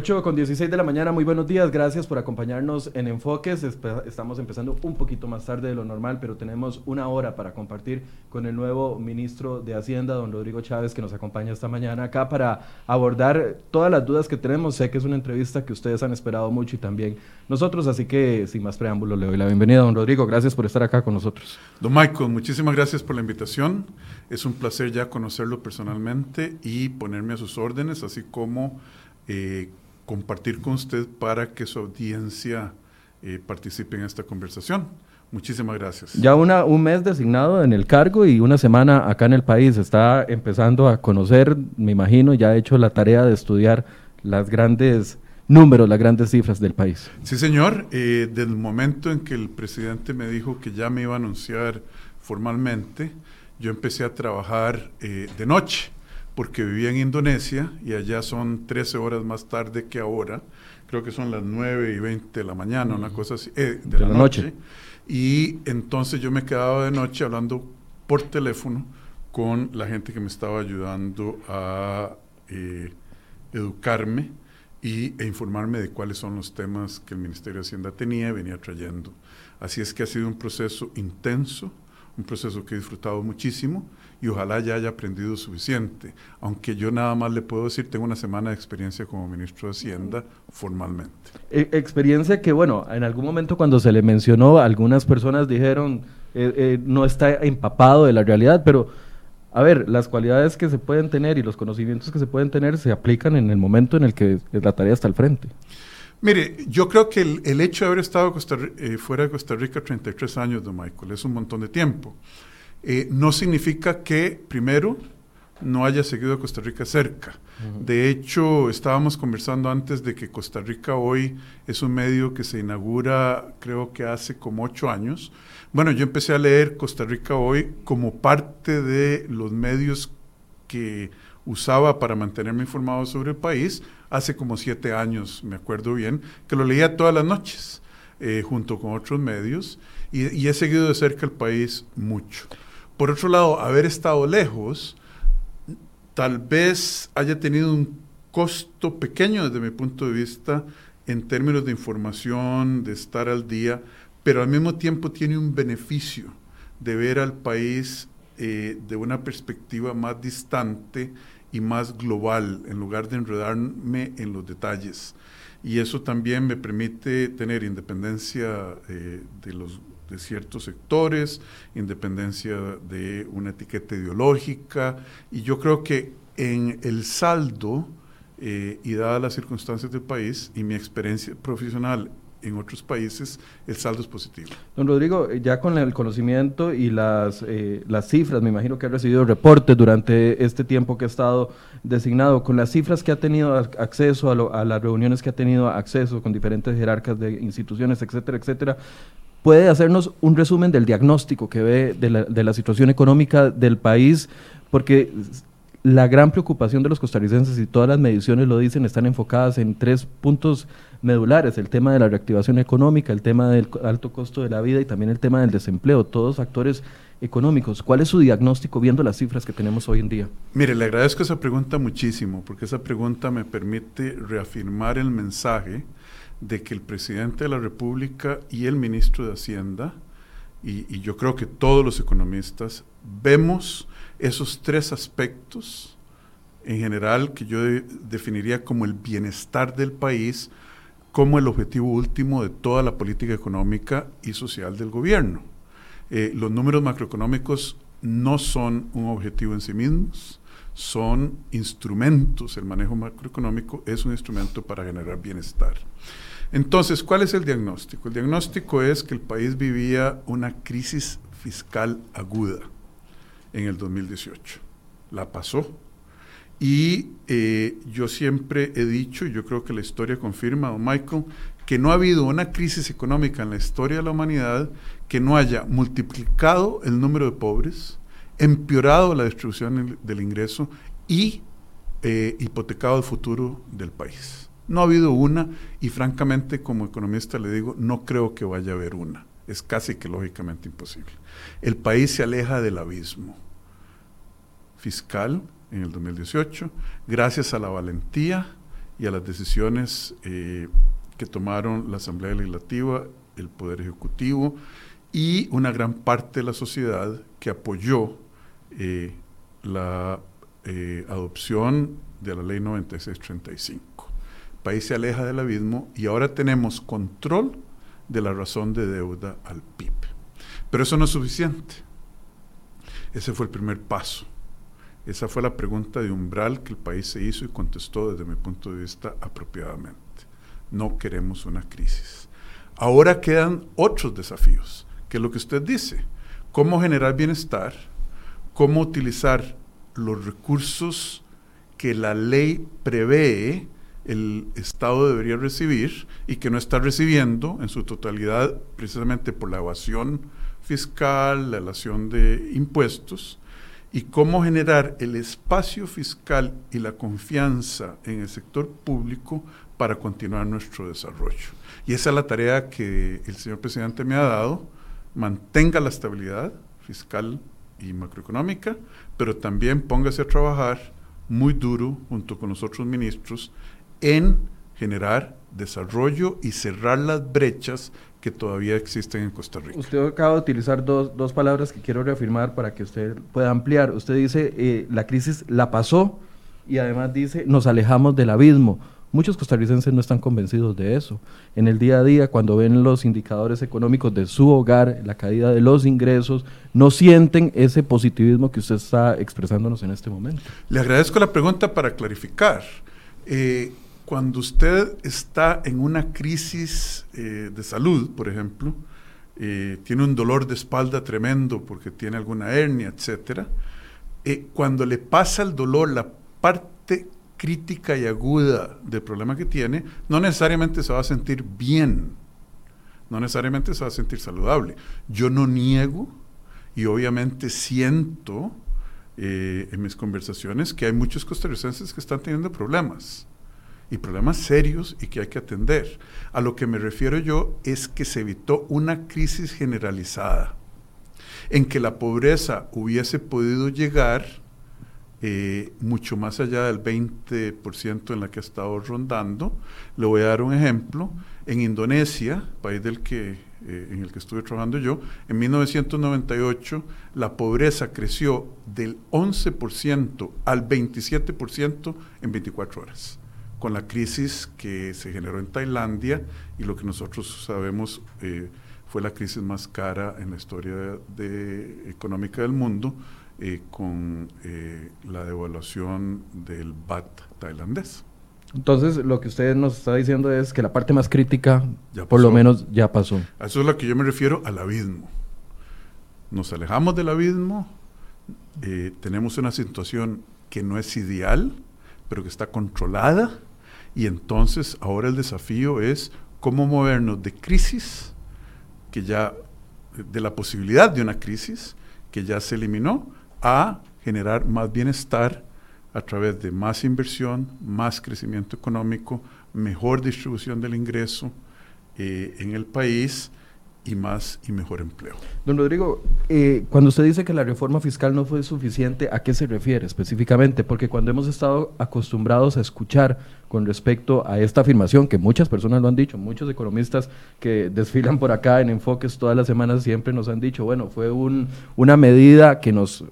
8 con 16 de la mañana, muy buenos días, gracias por acompañarnos en Enfoques. Estamos empezando un poquito más tarde de lo normal, pero tenemos una hora para compartir con el nuevo ministro de Hacienda, don Rodrigo Chávez, que nos acompaña esta mañana acá para abordar todas las dudas que tenemos. Sé que es una entrevista que ustedes han esperado mucho y también nosotros, así que sin más preámbulos le doy la bienvenida, don Rodrigo. Gracias por estar acá con nosotros. Don Michael, muchísimas gracias por la invitación. Es un placer ya conocerlo personalmente y ponerme a sus órdenes, así como... Eh, compartir con usted para que su audiencia eh, participe en esta conversación. Muchísimas gracias. Ya una, un mes designado en el cargo y una semana acá en el país. Está empezando a conocer, me imagino, ya ha hecho la tarea de estudiar las grandes números, las grandes cifras del país. Sí, señor. Eh, desde el momento en que el presidente me dijo que ya me iba a anunciar formalmente, yo empecé a trabajar eh, de noche porque vivía en Indonesia y allá son 13 horas más tarde que ahora. Creo que son las 9 y 20 de la mañana, una cosa así, eh, de, la, noche. Y entonces yo me quedaba de noche hablando por teléfono con la gente que me estaba ayudando a eh, educarme y, e informarme de cuáles son los temas que el Ministerio de Hacienda tenía y venía trayendo. Así es que ha sido un proceso intenso, un proceso que he disfrutado muchísimo y ojalá ya haya aprendido suficiente, aunque yo nada más le puedo decir, tengo una semana de experiencia como ministro de Hacienda formalmente. E, experiencia que, bueno, en algún momento cuando se le mencionó, algunas personas dijeron, eh, eh, no está empapado de la realidad, pero... A ver, las cualidades que se pueden tener y los conocimientos que se pueden tener se aplican en el momento en el que la tarea está al frente. Mire, yo creo que el, hecho de haber estado eh, fuera de Costa Rica 33 años, don Michael, es un montón de tiempo. Eh, no significa que, primero, no haya seguido a Costa Rica cerca. De hecho, estábamos conversando antes de que Costa Rica hoy es un medio que se inaugura, creo que hace como ocho años. Bueno, yo empecé a leer Costa Rica hoy como parte de los medios que usaba para mantenerme informado sobre el país hace como siete años, me acuerdo bien, que lo leía todas las noches, eh, junto con otros medios, y he seguido de cerca el país mucho. Por otro lado, haber estado lejos tal vez haya tenido un costo pequeño desde mi punto de vista en términos de información, de estar al día, pero al mismo tiempo tiene un beneficio de ver al país eh, de una perspectiva más distante y más global, en lugar de enredarme en los detalles. Y eso también me permite tener independencia eh, de los de ciertos sectores, independencia de una etiqueta ideológica, y yo creo que en el saldo, eh, y dadas las circunstancias del país y mi experiencia profesional en otros países, el saldo es positivo. Don Rodrigo, eh, ya con el conocimiento y las, eh, las cifras, me imagino que ha recibido reportes durante este tiempo que ha estado designado, con las cifras que ha tenido acceso a, a las reuniones que ha tenido acceso con diferentes jerarcas de instituciones, etcétera, etcétera, puede hacernos un resumen del diagnóstico que ve de la, de la situación económica del país, porque la gran preocupación de los costarricenses, y todas las mediciones lo dicen, están enfocadas en tres puntos medulares, el tema de la reactivación económica, el tema del alto costo de la vida y también el tema del desempleo, todos factores económicos. ¿Cuál es su diagnóstico viendo las cifras que tenemos hoy en día? Mire, le agradezco esa pregunta muchísimo, porque esa pregunta me permite reafirmar el mensaje de que el presidente de la República y el ministro de Hacienda, y, yo creo que todos los economistas, vemos esos tres aspectos en general que yo definiría como el bienestar del país como el objetivo último de toda la política económica y social del gobierno. Eh, los números macroeconómicos no son un objetivo en sí mismos, son instrumentos, el manejo macroeconómico es un instrumento para generar bienestar. Entonces, ¿cuál es el diagnóstico? El diagnóstico es que el país vivía una crisis fiscal aguda en el 2018. La pasó. Y eh, yo siempre he dicho, y yo creo que la historia confirma, don Michael, que no ha habido una crisis económica en la historia de la humanidad que no haya multiplicado el número de pobres, empeorado la distribución del ingreso y eh, hipotecado el futuro del país. No ha habido una y francamente como economista le digo, no creo que vaya a haber una. Es casi que lógicamente imposible. El país se aleja del abismo fiscal en el 2018 gracias a la valentía y a las decisiones eh, que tomaron la Asamblea Legislativa, el Poder Ejecutivo y una gran parte de la sociedad que apoyó eh, la eh, adopción de la ley 9635. El país se aleja del abismo y ahora tenemos control de la razón de deuda al PIB. Pero eso no es suficiente. Ese fue el primer paso. Esa fue la pregunta de umbral que el país se hizo y contestó desde mi punto de vista apropiadamente. No queremos una crisis. Ahora quedan otros desafíos, que es lo que usted dice. Cómo generar bienestar, cómo utilizar los recursos que la ley prevé el Estado debería recibir y que no está recibiendo en su totalidad precisamente por la evasión fiscal, la evasión de impuestos, y cómo generar el espacio fiscal y la confianza en el sector público para continuar nuestro desarrollo. Y esa es la tarea que el señor presidente me ha dado, mantenga la estabilidad fiscal y macroeconómica, pero también póngase a trabajar muy duro junto con los otros ministros en generar desarrollo y cerrar las brechas que todavía existen en Costa Rica. Usted acaba de utilizar dos, dos palabras que quiero reafirmar para que usted pueda ampliar. Usted dice, eh, la crisis la pasó y además dice, nos alejamos del abismo. Muchos costarricenses no están convencidos de eso. En el día a día, cuando ven los indicadores económicos de su hogar, la caída de los ingresos, no sienten ese positivismo que usted está expresándonos en este momento. Le agradezco la pregunta para clarificar. Eh, cuando usted está en una crisis eh, de salud, por ejemplo, eh, tiene un dolor de espalda tremendo porque tiene alguna hernia, etc., eh, cuando le pasa el dolor, la parte crítica y aguda del problema que tiene, no necesariamente se va a sentir bien, no necesariamente se va a sentir saludable. Yo no niego y obviamente siento en mis conversaciones que hay muchos costarricenses que están teniendo problemas y problemas serios y que hay que atender. A lo que me refiero yo es que se evitó una crisis generalizada en que la pobreza hubiese podido llegar eh, mucho más allá del 20% en la que ha estado rondando. Le voy a dar un ejemplo. En Indonesia, país del que, eh, en el que estuve trabajando yo, en 1998 la pobreza creció del 11% al 27% en 24 horas con la crisis que se generó en Tailandia y lo que nosotros sabemos eh, fue la crisis más cara en la historia de, económica del mundo eh, con eh, la devaluación del BAT tailandés. Entonces, lo que usted nos está diciendo es que la parte más crítica, por lo menos, ya pasó. A eso es lo que yo me refiero al abismo. Nos alejamos del abismo, tenemos una situación que no es ideal, pero que está controlada, y entonces ahora el desafío es cómo movernos de crisis, que ya, de la posibilidad de una crisis, que ya se eliminó, a generar más bienestar a través de más inversión, más crecimiento económico, mejor distribución del ingreso eh, en el país y más y mejor empleo. Don Rodrigo, eh, cuando usted dice que la reforma fiscal no fue suficiente, ¿a qué se refiere específicamente? Porque cuando hemos estado acostumbrados a escuchar con respecto a esta afirmación, que muchas personas lo han dicho, muchos economistas que desfilan por acá en enfoques todas las semanas siempre nos han dicho, bueno, fue un, una medida que nos,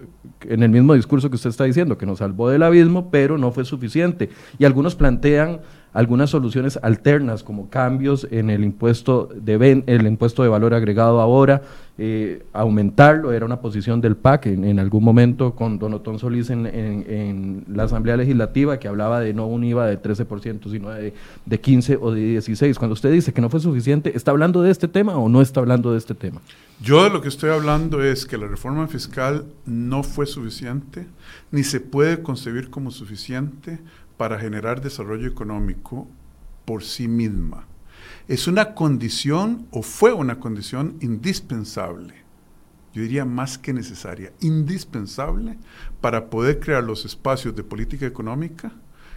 en el mismo discurso que usted está diciendo, que nos salvó del abismo, pero no fue suficiente. Y algunos plantean algunas soluciones alternas como cambios en el impuesto de el impuesto de valor agregado ahora, eh, aumentarlo, era una posición del PAC en, algún momento con Don Otón Solís en, la Asamblea Legislativa que hablaba de no un IVA de 13%, sino de, de 15 o de 16. Cuando usted dice que no fue suficiente, ¿está hablando de este tema o no está hablando de este tema? Yo de lo que estoy hablando es que la reforma fiscal no fue suficiente, ni se puede concebir como suficiente para generar desarrollo económico por sí misma. Es una condición o fue una condición indispensable, yo diría más que necesaria, indispensable para poder crear los espacios de política económica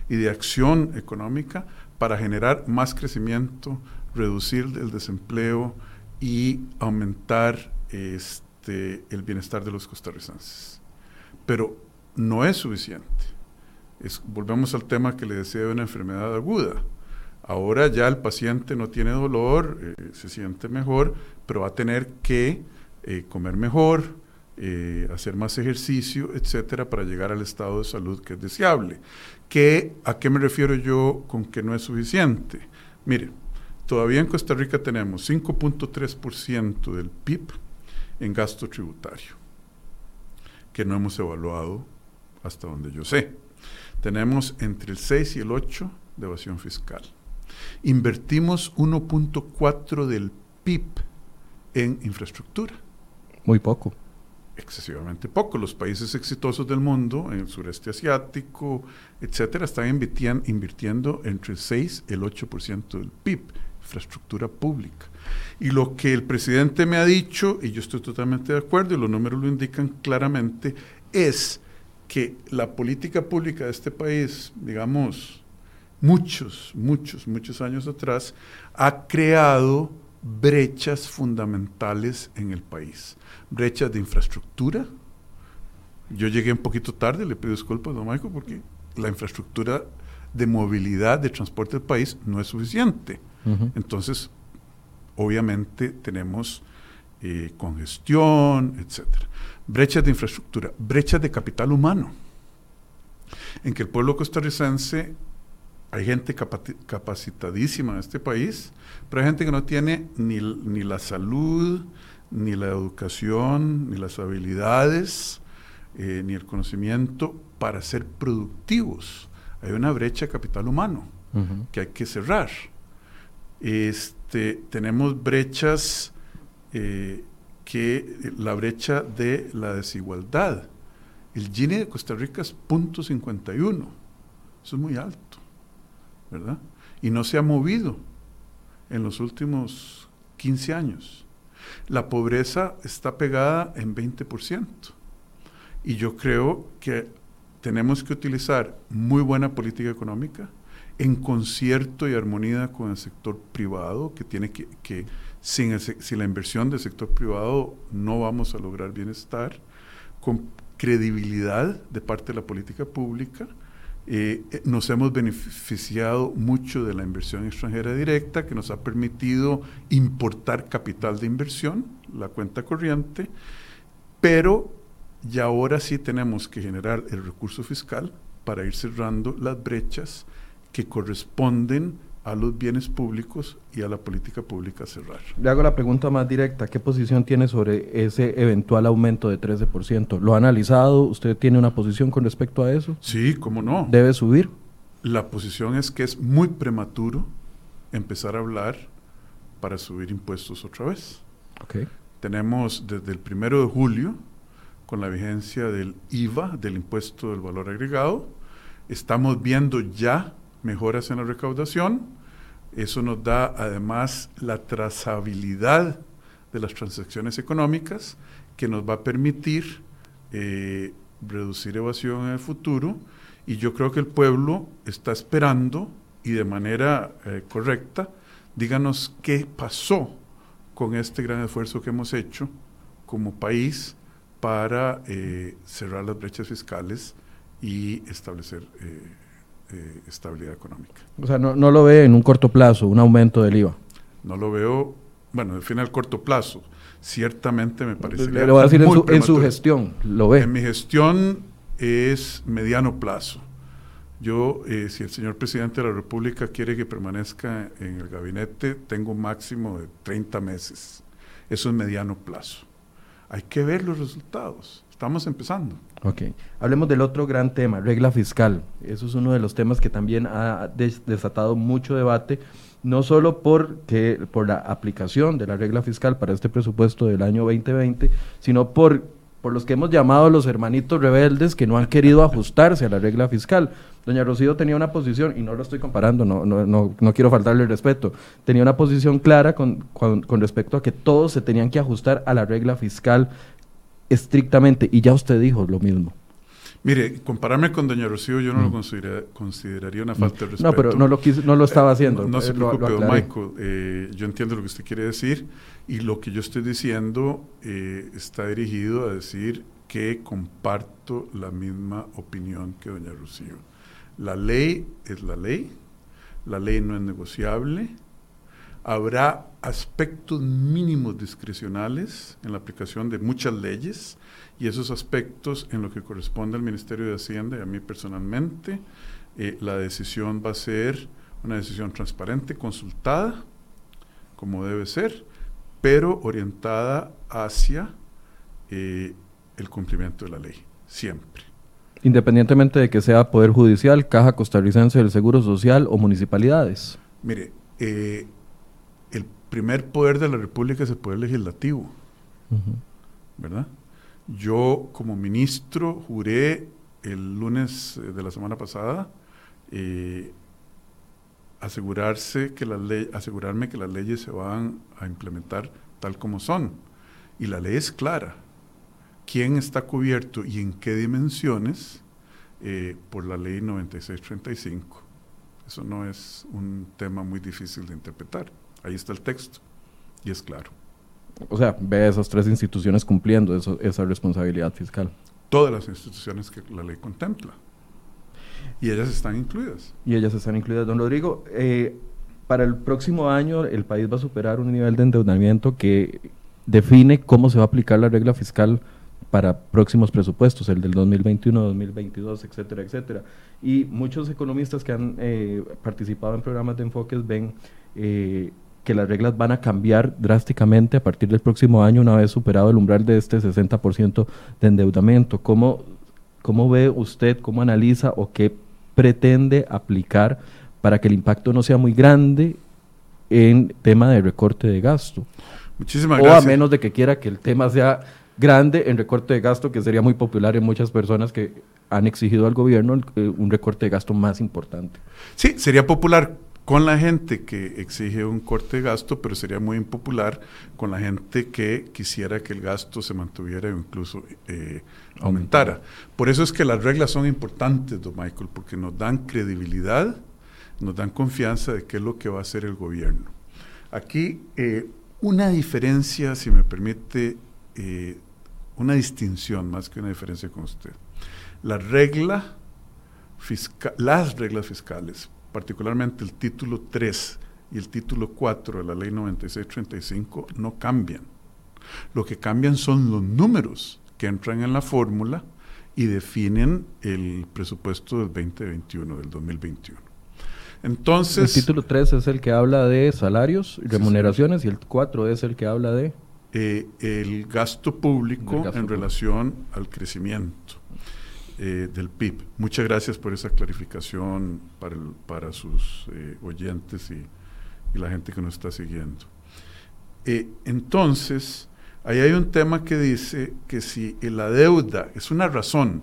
y de acción económica para generar más crecimiento, reducir el desempleo y aumentar este, el bienestar de los costarricenses. Pero no es suficiente Volvemos al tema que le decía de una enfermedad aguda. Ahora ya el paciente no tiene dolor, eh, se siente mejor, pero va a tener que eh, comer mejor, eh, hacer más ejercicio, etcétera, para llegar al estado de salud que es deseable. ¿Qué, ¿A qué me refiero yo con que no es suficiente? Mire, todavía en Costa Rica tenemos 5.3% del PIB en gasto tributario, que no hemos evaluado hasta donde yo sé. Tenemos entre el 6 y el 8 de evasión fiscal. Invertimos 1.4 del PIB en infraestructura. Muy poco. Excesivamente poco. Los países exitosos del mundo, en el sureste asiático, etcétera, están invirtiendo, invirtiendo entre el 6 y el 8% del PIB, infraestructura pública. Y lo que el presidente me ha dicho, y yo estoy totalmente de acuerdo, y los números lo indican claramente, es que la política pública de este país, digamos, muchos, muchos, muchos años atrás, ha creado brechas fundamentales en el país. Brechas de infraestructura. Yo llegué un poquito tarde, le pido disculpas, don Michael, porque la infraestructura de movilidad, de transporte del país no es suficiente. Entonces, obviamente tenemos eh, congestión, etcétera. Brechas de infraestructura, brechas de capital humano, en que el pueblo costarricense hay gente capacitadísima en este país, pero hay gente que no tiene ni, ni, la salud, ni la educación, ni las habilidades, eh, ni el conocimiento para ser productivos. Hay una brecha de capital humano que hay que cerrar. Este, tenemos brechas eh, que la brecha de la desigualdad. El Gini de Costa Rica es 0.51. Eso es muy alto. ¿verdad? Y no se ha movido en los últimos 15 años. La pobreza está pegada en 20%. Y yo creo que tenemos que utilizar muy buena política económica en concierto y armonía con el sector privado, que tiene que, que sin, la inversión del sector privado no vamos a lograr bienestar, con credibilidad de parte de la política pública. Eh, eh, nos hemos beneficiado mucho de la inversión extranjera directa que nos ha permitido importar capital de inversión, la cuenta corriente, pero ya ahora sí tenemos que generar el recurso fiscal para ir cerrando las brechas que corresponden a los bienes públicos y a la política pública cerrar. Le hago la pregunta más directa, ¿qué posición tiene sobre ese eventual aumento de 13%? ¿Lo ha analizado? ¿Usted tiene una posición con respecto a eso? Sí, cómo no. ¿Debe subir? La posición es que es muy prematuro empezar a hablar para subir impuestos otra vez. Okay. Tenemos desde el primero de julio, con la vigencia del IVA, del impuesto del valor agregado, estamos viendo ya mejoras en la recaudación. Eso nos da además la trazabilidad de las transacciones económicas que nos va a permitir eh, reducir evasión en el futuro. Y yo creo que el pueblo está esperando y de manera eh, correcta, díganos qué pasó con este gran esfuerzo que hemos hecho como país para eh, cerrar las brechas fiscales y establecer eh, estabilidad económica. O sea, no, no, lo ve en un corto plazo, un aumento del IVA. No lo veo, bueno, al final corto plazo. Ciertamente me parece. Le, voy a decir en su, en su, gestión, ¿lo ve? En mi gestión es mediano plazo. Yo, eh, si el señor presidente de la República quiere que permanezca en el gabinete, tengo un máximo de 30 meses. Eso es mediano plazo. Hay que ver los resultados. Estamos empezando. Ok. Hablemos del otro gran tema, regla fiscal. Eso es uno de los temas que también ha desatado mucho debate, no solo porque, por la aplicación de la regla fiscal para este presupuesto del año 2020, sino por, por los que hemos llamado los hermanitos rebeldes que no han querido ajustarse a la regla fiscal. Doña Rocío tenía una posición, y no lo estoy comparando, no, no, no, no quiero faltarle el respeto, tenía una posición clara con, con, con respecto a que todos se tenían que ajustar a la regla fiscal estrictamente, y ya usted dijo lo mismo. Mire, compararme con Doña Rocío yo no lo mm. consideraría una falta de respeto. No, pero no lo, no lo estaba haciendo. no, se preocupe, don Michael. Eh, yo entiendo lo que usted quiere decir y lo que yo estoy diciendo eh, está dirigido a decir que comparto la misma opinión que Doña Rocío. La ley es la ley, la ley no es negociable, habrá aspectos mínimos discrecionales en la aplicación de muchas leyes y esos aspectos en lo que corresponde al Ministerio de Hacienda y a mí personalmente, eh, la decisión va a ser una decisión transparente, consultada, como debe ser, pero orientada hacia eh, el cumplimiento de la ley, siempre. Independientemente de que sea Poder Judicial, Caja Costarricense del Seguro Social o municipalidades. Mire, eh, primer poder de la República es el poder legislativo, ¿verdad? Yo como ministro juré el lunes eh, de la semana pasada eh, asegurarse que ley, asegurarme que las leyes se van a implementar tal como son. Y la ley es clara. ¿Quién está cubierto y en qué dimensiones eh, por la ley 9635? Eso no es un tema muy difícil de interpretar. Ahí está el texto y es claro. O sea, ve a esas tres instituciones cumpliendo esa responsabilidad fiscal. Todas las instituciones que la ley contempla. Y ellas están incluidas. Y ellas están incluidas. Don Rodrigo, eh, para el próximo año el país va a superar un nivel de endeudamiento que define cómo se va a aplicar la regla fiscal para próximos presupuestos, el del 2021, 2022, etcétera, etcétera. Y muchos economistas que han eh, participado en programas de enfoques ven eh, que las reglas van a cambiar drásticamente a partir del próximo año una vez superado el umbral de este 60% de endeudamiento. ¿Cómo, ¿Cómo ve usted, cómo analiza o qué pretende aplicar para que el impacto no sea muy grande en tema de recorte de gasto? Muchísimas o a menos de que quiera que el tema sea grande en recorte de gasto, que sería muy popular en muchas personas que han exigido al gobierno eh, un recorte de gasto más importante. Sí, sería popular con la gente que exige un corte de gasto, pero sería muy impopular con la gente que quisiera que el gasto se mantuviera o incluso eh, aumentara. Por eso es que las reglas son importantes, don Michael, porque nos dan credibilidad, nos dan confianza de qué es lo que va a hacer el gobierno. Aquí, eh, una diferencia, si me permite, eh, una distinción más que una diferencia con usted. La regla fiscal, las reglas fiscales particularmente el título 3 y el título 4 de la ley 9635, no cambian. Lo que cambian son los números que entran en la fórmula y definen el presupuesto del 2021, del 2021. Entonces... El título 3 es el que habla de salarios y remuneraciones y el 4 es el que habla de... Eh, el gasto público en relación al crecimiento. Eh, del PIB. Muchas gracias por esa clarificación para, para sus eh, oyentes y, la gente que nos está siguiendo. Eh, entonces, ahí hay un tema que dice que si la deuda es una razón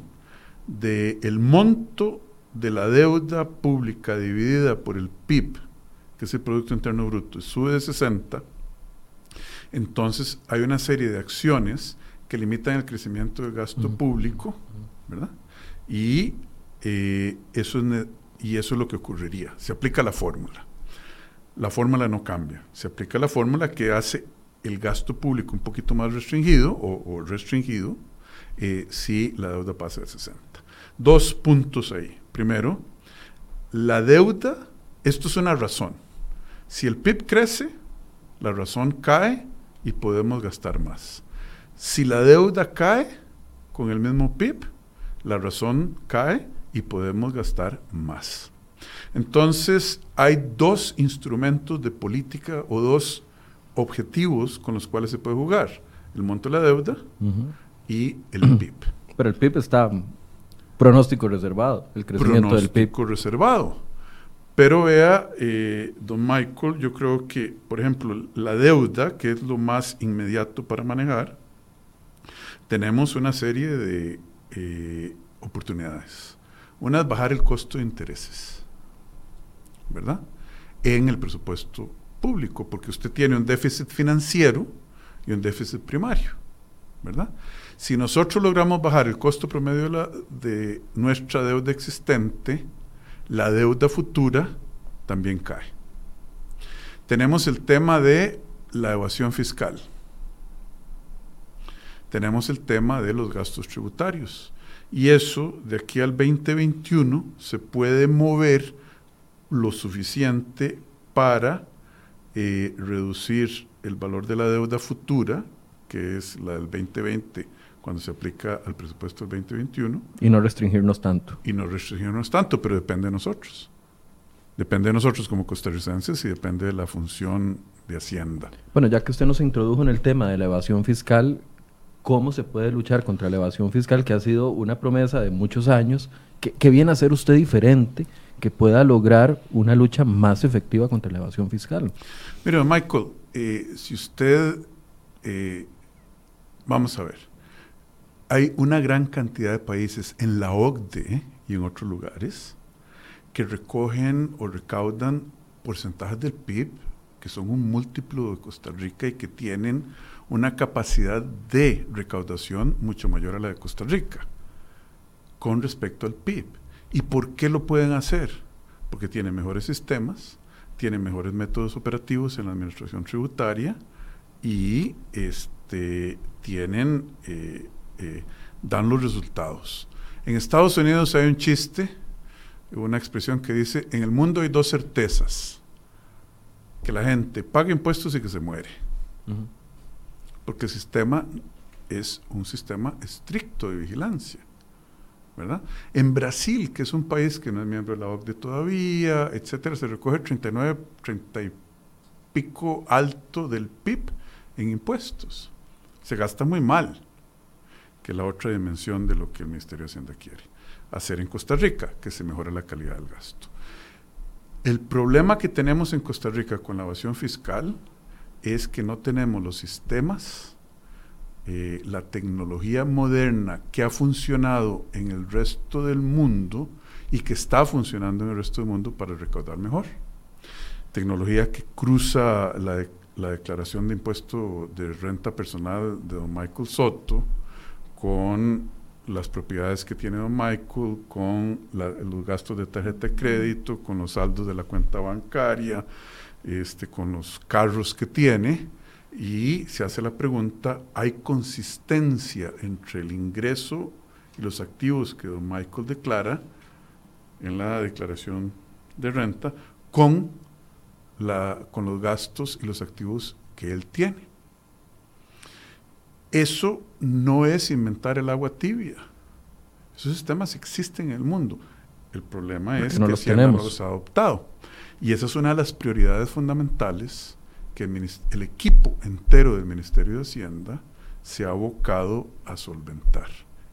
de el monto de la deuda pública dividida por el PIB, que es el Producto Interno Bruto, sube de 60, entonces hay una serie de acciones que limitan el crecimiento del gasto público, ¿verdad? Y, eh, eso es y eso es lo que ocurriría. Se aplica la fórmula. La fórmula no cambia. Se aplica la fórmula que hace el gasto público un poquito más restringido o, restringido eh, si la deuda pasa de 60. Dos puntos ahí. Primero, la deuda, esto es una razón. Si el PIB crece, la razón cae y podemos gastar más. Si la deuda cae con el mismo PIB, la razón cae y podemos gastar más. Entonces, hay dos instrumentos de política o dos objetivos con los cuales se puede jugar. El monto de la deuda y el PIB. Pero el PIB está pronóstico reservado, el crecimiento del PIB. Pronóstico reservado. Pero vea, eh, don Michael, yo creo que, por ejemplo, la deuda, que es lo más inmediato para manejar, tenemos una serie de eh, oportunidades. Una es bajar el costo de intereses, ¿verdad? En el presupuesto público, porque usted tiene un déficit financiero y un déficit primario, ¿verdad? Si nosotros logramos bajar el costo promedio de, nuestra deuda existente, la deuda futura también cae. Tenemos el tema de la evasión fiscal tenemos el tema de los gastos tributarios. Y eso, de aquí al 2021, se puede mover lo suficiente para eh, reducir el valor de la deuda futura, que es la del 2020, cuando se aplica al presupuesto del 2021. Y no restringirnos tanto. Y no restringirnos tanto, pero depende de nosotros. Depende de nosotros como costarricenses y depende de la función de Hacienda. Bueno, ya que usted nos introdujo en el tema de la evasión fiscal, ¿cómo se puede luchar contra la evasión fiscal, que ha sido una promesa de muchos años? ¿Qué, viene a ser usted diferente que pueda lograr una lucha más efectiva contra la evasión fiscal? Mira, Michael, eh, si usted, eh, vamos a ver, hay una gran cantidad de países en la OCDE y en otros lugares que recogen o recaudan porcentajes del PIB que son un múltiplo de Costa Rica y que tienen una capacidad de recaudación mucho mayor a la de Costa Rica con respecto al PIB. ¿Y por qué lo pueden hacer? Porque tienen mejores sistemas, tienen mejores métodos operativos en la administración tributaria y este, tienen, eh, eh, dan los resultados. En Estados Unidos hay un chiste, una expresión que dice, en el mundo hay dos certezas que la gente pague impuestos y que se muere. Porque el sistema es un sistema estricto de vigilancia. ¿verdad? En Brasil, que es un país que no es miembro de la OCDE todavía, etcétera, se recoge 39, 30 y pico alto del PIB en impuestos. Se gasta muy mal, que la otra dimensión de lo que el Ministerio de Hacienda quiere hacer en Costa Rica, que se mejore la calidad del gasto. El problema que tenemos en Costa Rica con la evasión fiscal es que no tenemos los sistemas, eh, la tecnología moderna que ha funcionado en el resto del mundo y que está funcionando en el resto del mundo para recaudar mejor. Tecnología que cruza la, la declaración de impuesto de renta personal de don Michael Soto con las propiedades que tiene don Michael, con los gastos de tarjeta de crédito, con los saldos de la cuenta bancaria, este, con los carros que tiene, y se hace la pregunta, ¿hay consistencia entre el ingreso y los activos que don Michael declara en la declaración de renta con, la, con los gastos y los activos que él tiene? Eso no es inventar el agua tibia. Esos sistemas existen en el mundo. El problema es que los no los ha adoptado. Y esa es una de las prioridades fundamentales que el, equipo entero del Ministerio de Hacienda se ha abocado a solventar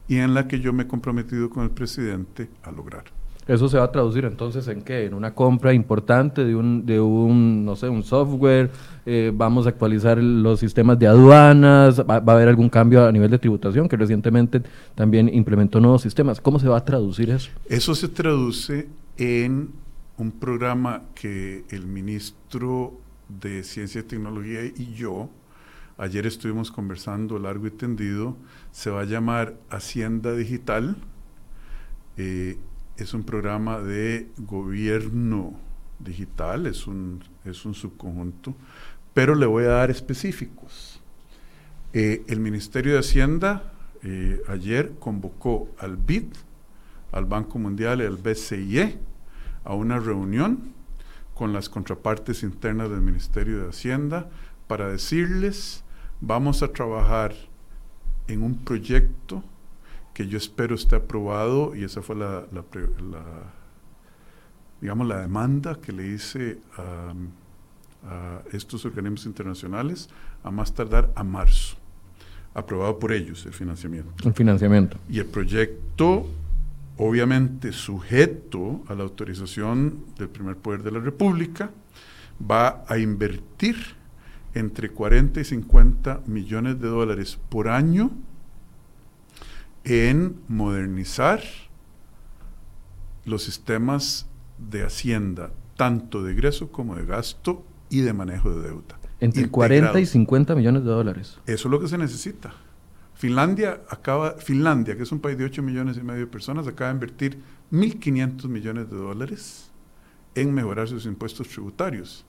y en la que yo me he comprometido con el presidente a lograr. ¿Eso se va a traducir entonces en qué? ¿En una compra importante de un, de un no sé, un software? Eh, ¿Vamos a actualizar los sistemas de aduanas? ¿Va, a haber algún cambio a nivel de tributación que recientemente también implementó nuevos sistemas? ¿Cómo se va a traducir eso? Eso se traduce en un programa que el ministro de Ciencia y Tecnología y yo ayer estuvimos conversando largo y tendido. Se va a llamar Hacienda Digital. Eh, es un programa de gobierno digital, es un, es un subconjunto, pero le voy a dar específicos. Eh, el Ministerio de Hacienda eh, ayer convocó al BID, al Banco Mundial y al BCIE a una reunión con las contrapartes internas del Ministerio de Hacienda para decirles, vamos a trabajar en un proyecto que yo espero esté aprobado y esa fue la, digamos, la demanda que le hice a, estos organismos internacionales a más tardar a marzo. Aprobado por ellos el financiamiento. El financiamiento. Y el proyecto, obviamente sujeto a la autorización del primer poder de la República, va a invertir entre 40 y 50 millones de dólares por año en modernizar los sistemas de hacienda, tanto de egreso como de gasto y de manejo de deuda. Entre 40 y 50 millones de dólares. Eso es lo que se necesita. Finlandia acaba, Finlandia, que es un país de 8 millones y medio de personas, acaba de invertir 1.500 millones de dólares en mejorar sus impuestos tributarios.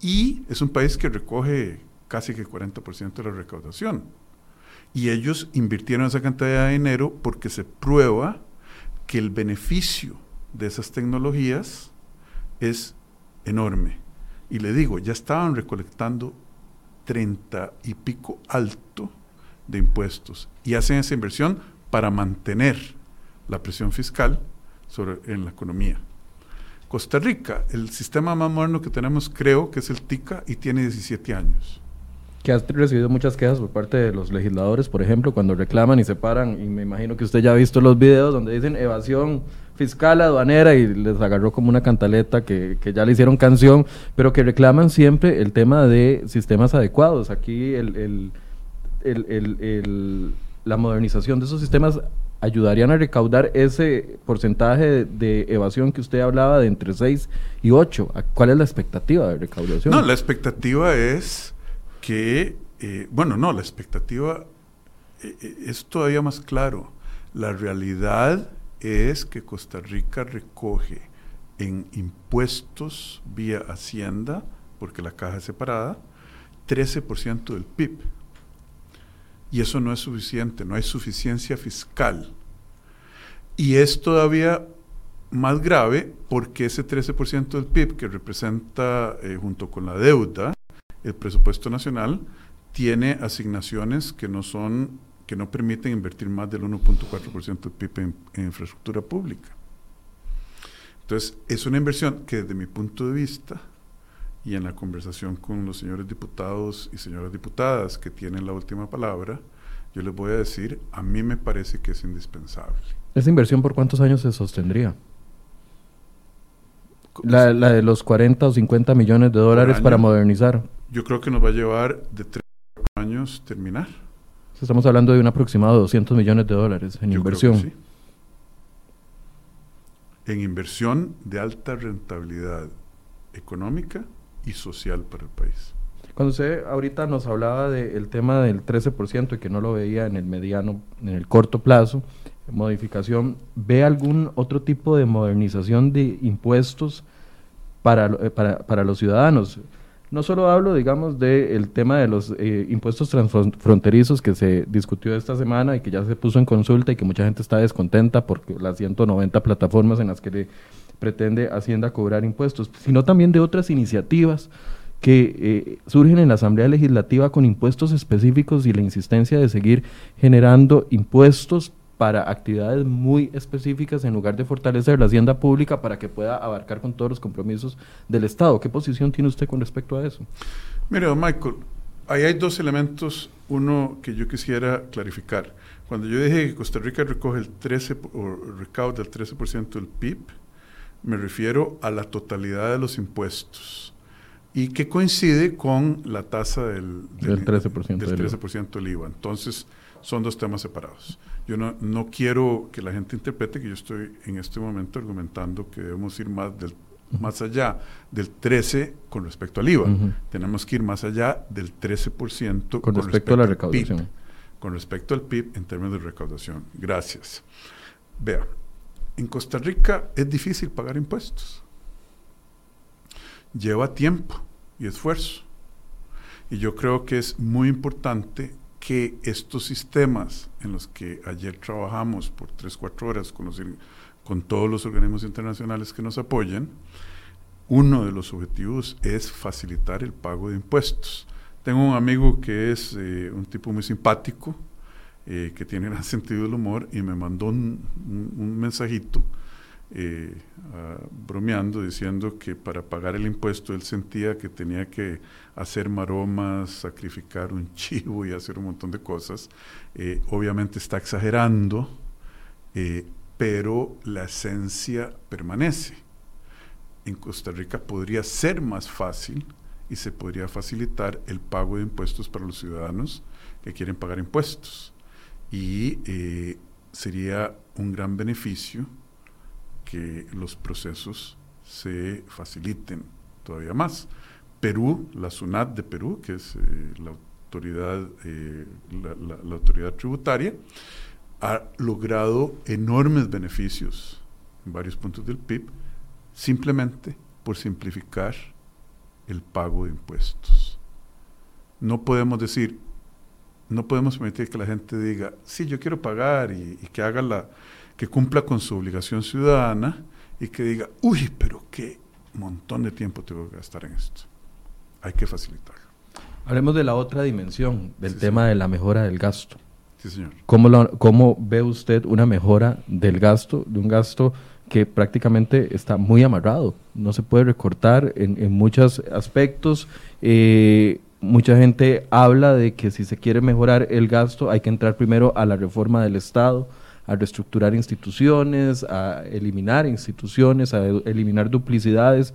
Y es un país que recoge casi que 40% de la recaudación. Y ellos invirtieron esa cantidad de dinero porque se prueba que el beneficio de esas tecnologías es enorme. Y le digo, ya estaban recolectando 30 y pico alto de impuestos y hacen esa inversión para mantener la presión fiscal sobre, en la economía. Costa Rica, el sistema más moderno que tenemos creo que es el TICA y tiene 17 años. Que has recibido muchas quejas por parte de los legisladores, por ejemplo, cuando reclaman y se paran, y me imagino que usted ya ha visto los videos donde dicen evasión fiscal aduanera y les agarró como una cantaleta que, que ya le hicieron canción, pero que reclaman siempre el tema de sistemas adecuados. Aquí el, el, el, la modernización de esos sistemas ayudarían a recaudar ese porcentaje de, evasión que usted hablaba de entre 6 y 8. ¿Cuál es la expectativa de recaudación? No, la expectativa es que, eh, bueno, no, la expectativa eh, eh, es todavía más claro. La realidad es que Costa Rica recoge en impuestos vía Hacienda, porque la caja es separada, 13% del PIB. Y eso no es suficiente, no hay suficiencia fiscal. Y es todavía más grave porque ese 13% del PIB que representa eh, junto con la deuda, el presupuesto nacional, tiene asignaciones que no son que no permiten invertir más del 1.4% del PIB en, en infraestructura pública. Entonces, es una inversión que desde mi punto de vista y en la conversación con los señores diputados y señoras diputadas que tienen la última palabra, yo les voy a decir, a mí me parece que es indispensable. ¿Esa inversión por cuántos años se sostendría? La, de los 40 o 50 millones de dólares para modernizar. Yo creo que nos va a llevar de 3 años terminar. Estamos hablando de un aproximado de 200 millones de dólares en inversión. sí. En inversión de alta rentabilidad económica y social para el país. Cuando usted ahorita nos hablaba del tema del 13% y que no lo veía en el mediano, en el corto plazo, modificación, ¿ve algún otro tipo de modernización de impuestos para, eh, para, para los ciudadanos? No solo hablo, digamos, del tema de los eh, impuestos transfronterizos que se discutió esta semana y que ya se puso en consulta y que mucha gente está descontenta porque las 190 plataformas en las que pretende Hacienda cobrar impuestos, sino también de otras iniciativas que eh, surgen en la Asamblea Legislativa con impuestos específicos y la insistencia de seguir generando impuestos para actividades muy específicas en lugar de fortalecer la hacienda pública para que pueda abarcar con todos los compromisos del Estado. ¿Qué posición tiene usted con respecto a eso? Mire, Michael, ahí hay dos elementos. Uno que yo quisiera clarificar. Cuando yo dije que Costa Rica recoge el 13 o recauda el 13% del PIB, me refiero a la totalidad de los impuestos y que coincide con la tasa del, del, 13%, del, 13 del IVA. Entonces, son dos temas separados. Yo no, no quiero que la gente interprete que yo estoy en este momento argumentando que debemos ir más del más allá del 13 con respecto al IVA. Tenemos que ir más allá del 13% con, respecto, a la recaudación. con respecto al PIB en términos de recaudación. Gracias. Vea, en Costa Rica es difícil pagar impuestos. Lleva tiempo y esfuerzo. Y yo creo que es muy importante que estos sistemas en los que ayer trabajamos por 3, 4 horas con, con todos los organismos internacionales que nos apoyan, uno de los objetivos es facilitar el pago de impuestos. Tengo un amigo que es eh, un tipo muy simpático, eh, que tiene gran sentido del humor, y me mandó un, mensajito eh, bromeando, diciendo que para pagar el impuesto él sentía que tenía que hacer maromas, sacrificar un chivo y hacer un montón de cosas. Eh, obviamente está exagerando, eh, pero la esencia permanece. En Costa Rica podría ser más fácil y se podría facilitar el pago de impuestos para los ciudadanos que quieren pagar impuestos. Y sería un gran beneficio que los procesos se faciliten todavía más. Perú, la SUNAT de Perú, que es eh, la autoridad, eh, la, autoridad tributaria, ha logrado enormes beneficios en varios puntos del PIB simplemente por simplificar el pago de impuestos. No podemos decir no podemos permitir que la gente diga, sí, yo quiero pagar y, y que haga la, que cumpla con su obligación ciudadana y que diga, uy, pero qué montón de tiempo tengo que gastar en esto. Hay que facilitarlo. Hablemos de la otra dimensión, del Sí, tema señor. de la mejora del gasto. Sí, señor. ¿Cómo, lo- ¿Cómo ve usted una mejora del gasto, de un gasto que prácticamente está muy amarrado? No se puede recortar en, en muchos aspectos. Eh, mucha gente habla de que si se quiere mejorar el gasto hay que entrar primero a la reforma del Estado, a reestructurar instituciones, a eliminar instituciones, a eliminar duplicidades.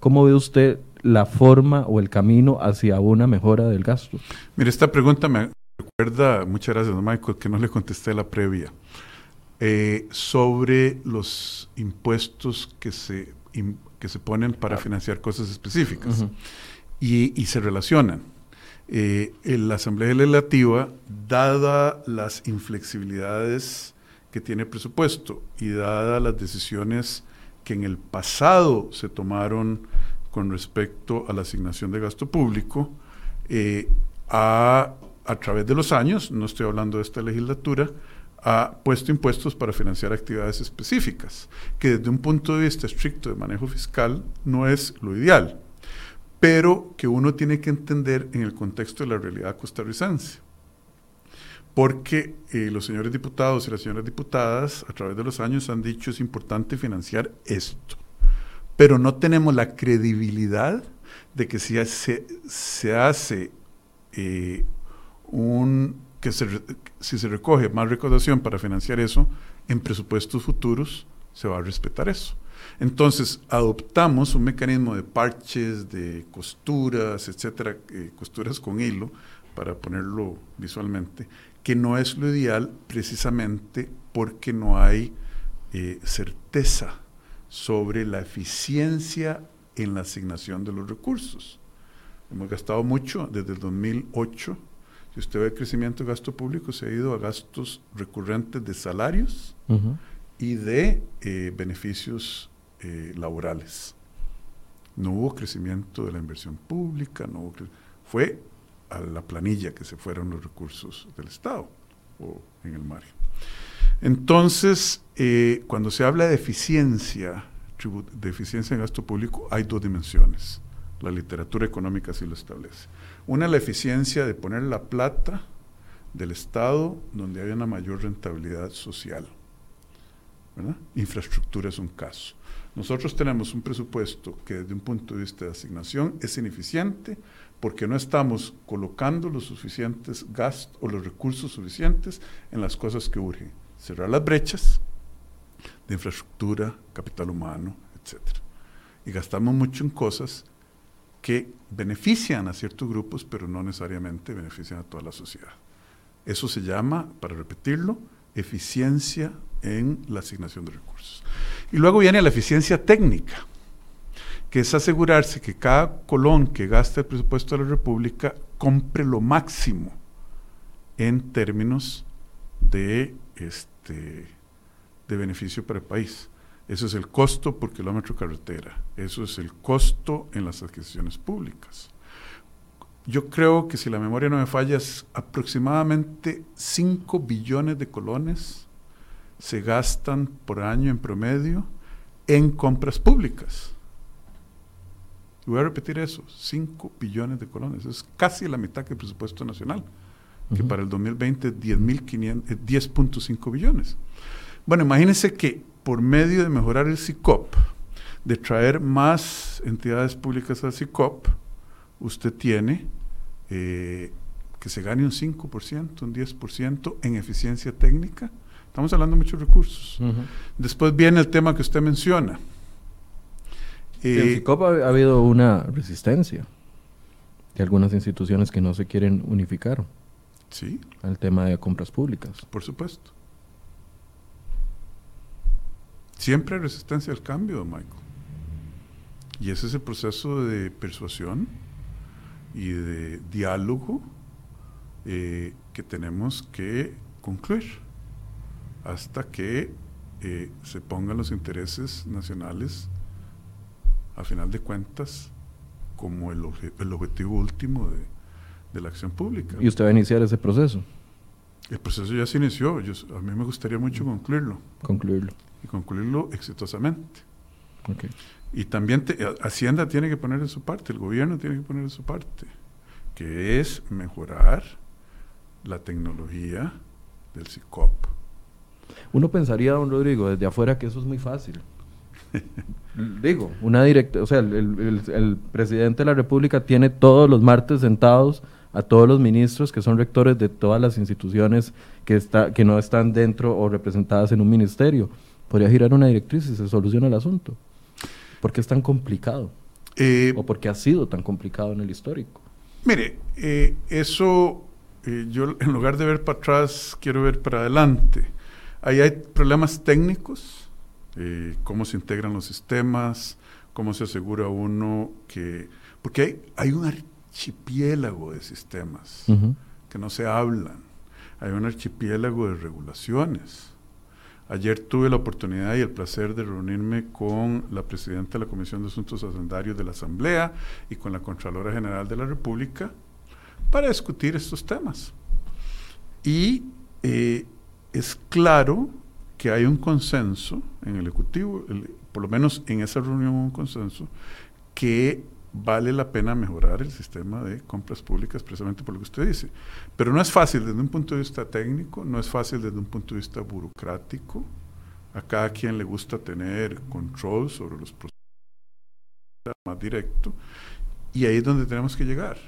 ¿Cómo ve usted la forma o el camino hacia una mejora del gasto? Mire, esta pregunta me recuerda, muchas gracias, don Michael, que no le contesté la previa, eh, sobre los impuestos que se, que se ponen para financiar cosas específicas. Y, se relacionan. Eh, la Asamblea Legislativa, dada las inflexibilidades que tiene presupuesto y dadas las decisiones que en el pasado se tomaron con respecto a la asignación de gasto público, eh, a través de los años, no estoy hablando de esta legislatura, ha puesto impuestos para financiar actividades específicas, que desde un punto de vista estricto de manejo fiscal no es lo ideal, pero que uno tiene que entender en el contexto de la realidad costarricense. Porque eh, los señores diputados y las señoras diputadas a través de los años han dicho es importante financiar esto, pero no tenemos la credibilidad de que si se, hace eh, un que si se recoge más recaudación para financiar eso, en presupuestos futuros se va a respetar eso. Entonces, adoptamos un mecanismo de parches, de costuras, etcétera, eh, costuras con hilo, para ponerlo visualmente, que no es lo ideal precisamente porque no hay eh, certeza sobre la eficiencia en la asignación de los recursos. Hemos gastado mucho desde el 2008. Si usted ve el crecimiento de gasto público, se ha ido a gastos recurrentes de salarios y de eh, beneficios eh, laborales. No hubo crecimiento de la inversión pública, no hubo fue a la planilla que se fueron los recursos del Estado o en el margen. Entonces, eh, cuando se habla de eficiencia, de eficiencia en gasto público, hay dos dimensiones. La literatura económica así lo establece. Una, la eficiencia de poner la plata del Estado donde haya una mayor rentabilidad social. Infraestructura es un caso. Nosotros tenemos un presupuesto que desde un punto de vista de asignación es ineficiente porque no estamos colocando los suficientes gastos o los recursos suficientes en las cosas que urgen. Cerrar las brechas de infraestructura, capital humano, etc. Y gastamos mucho en cosas que benefician a ciertos grupos, pero no necesariamente benefician a toda la sociedad. Eso se llama, para repetirlo, eficiencia en la asignación de recursos. Y luego viene la eficiencia técnica, que es asegurarse que cada colón que gasta el presupuesto de la República compre lo máximo en términos de, este, de beneficio para el país. Eso es el costo por kilómetro carretera. Eso es el costo en las adquisiciones públicas. Yo creo que si la memoria no me falla, es aproximadamente 5 billones de colones se gastan por año en promedio en compras públicas. Y voy a repetir eso, 5 billones de colones. Es casi la mitad que el presupuesto nacional, que para el 2020 es 10.500, eh, 10.5 billones. Bueno, imagínense que por medio de mejorar el CICOP, de traer más entidades públicas al CICOP, usted tiene eh, que se gane un 5%, un 10% en eficiencia técnica. Estamos hablando de muchos recursos. Después viene el tema que usted menciona. En Eh, SICOP ha, ha habido una resistencia de algunas instituciones que no se quieren unificar sí, al tema de compras públicas. por supuesto. Siempre hay resistencia al cambio, Michael. Y ese es el proceso de persuasión y de diálogo eh, que tenemos que concluir hasta que eh, se pongan los intereses nacionales, a final de cuentas, como el, obje- el objetivo último de, de la acción pública. ¿Y usted va a iniciar ese proceso? El proceso ya se inició. Yo, a mí me gustaría mucho concluirlo. Concluirlo. Y concluirlo exitosamente. Okay. Y también Hacienda tiene que poner de su parte, el gobierno tiene que poner de su parte, que es mejorar la tecnología del CICOP. Uno pensaría, don Rodrigo, desde afuera que eso es muy fácil. Digo, una directa, o sea, el, presidente de la República tiene todos los martes sentados a todos los ministros que son rectores de todas las instituciones que, está, que no están dentro o representadas en un ministerio. Podría girar una directriz y se soluciona el asunto. ¿Por qué es tan complicado? Eh, ¿O por qué ha sido tan complicado en el histórico? Mire, eh, eso eh, yo en lugar de ver para atrás, quiero ver para adelante. Ahí hay problemas técnicos, cómo se integran los sistemas, cómo se asegura uno que... Porque hay, hay un archipiélago de sistemas que no se hablan, hay un archipiélago de regulaciones. Ayer tuve la oportunidad y el placer de reunirme con la presidenta de la Comisión de Asuntos Hacendarios de la Asamblea y con la Contralora General de la República para discutir estos temas. Y eh, es claro que hay un consenso en el Ejecutivo, por lo menos en esa reunión un consenso, que vale la pena mejorar el sistema de compras públicas precisamente por lo que usted dice. Pero no es fácil desde un punto de vista técnico, no es fácil desde un punto de vista burocrático. A cada quien le gusta tener control sobre los procesos más directo y ahí es donde tenemos que llegar.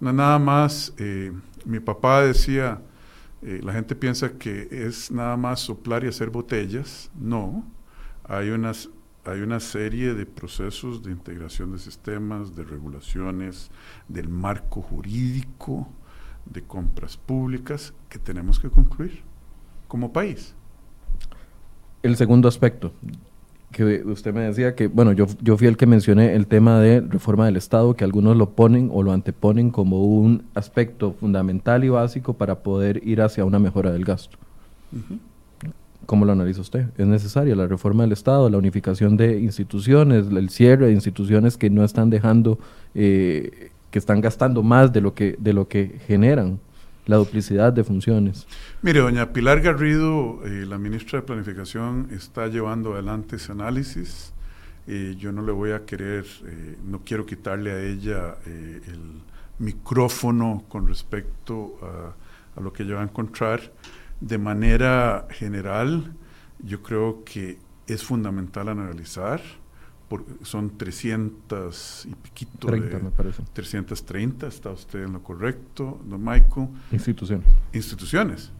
No nada más, eh, mi papá decía, eh, la gente piensa que es nada más soplar y hacer botellas. No, hay unas hay una serie de procesos de integración de sistemas, de regulaciones, del marco jurídico, de compras públicas que tenemos que concluir como país. El segundo aspecto, que usted me decía que, bueno, yo, yo fui el que mencioné el tema de reforma del Estado, que algunos lo ponen o lo anteponen como un aspecto fundamental y básico para poder ir hacia una mejora del gasto. ¿Cómo lo analiza usted? ¿Es necesaria la reforma del Estado, la unificación de instituciones, el cierre de instituciones que no están dejando, eh, que están gastando más de lo que, de lo que generan? La duplicidad de funciones. Mire, doña Pilar Garrido, eh, la ministra de Planificación, está llevando adelante ese análisis. Eh, yo no le voy a querer, no quiero quitarle a ella el micrófono con respecto a, a, lo que ella va a encontrar. De manera general, yo creo que es fundamental analizar, son 300 y piquito 30, me parece. 330, está usted en lo correcto, don Maico. Instituciones. Instituciones.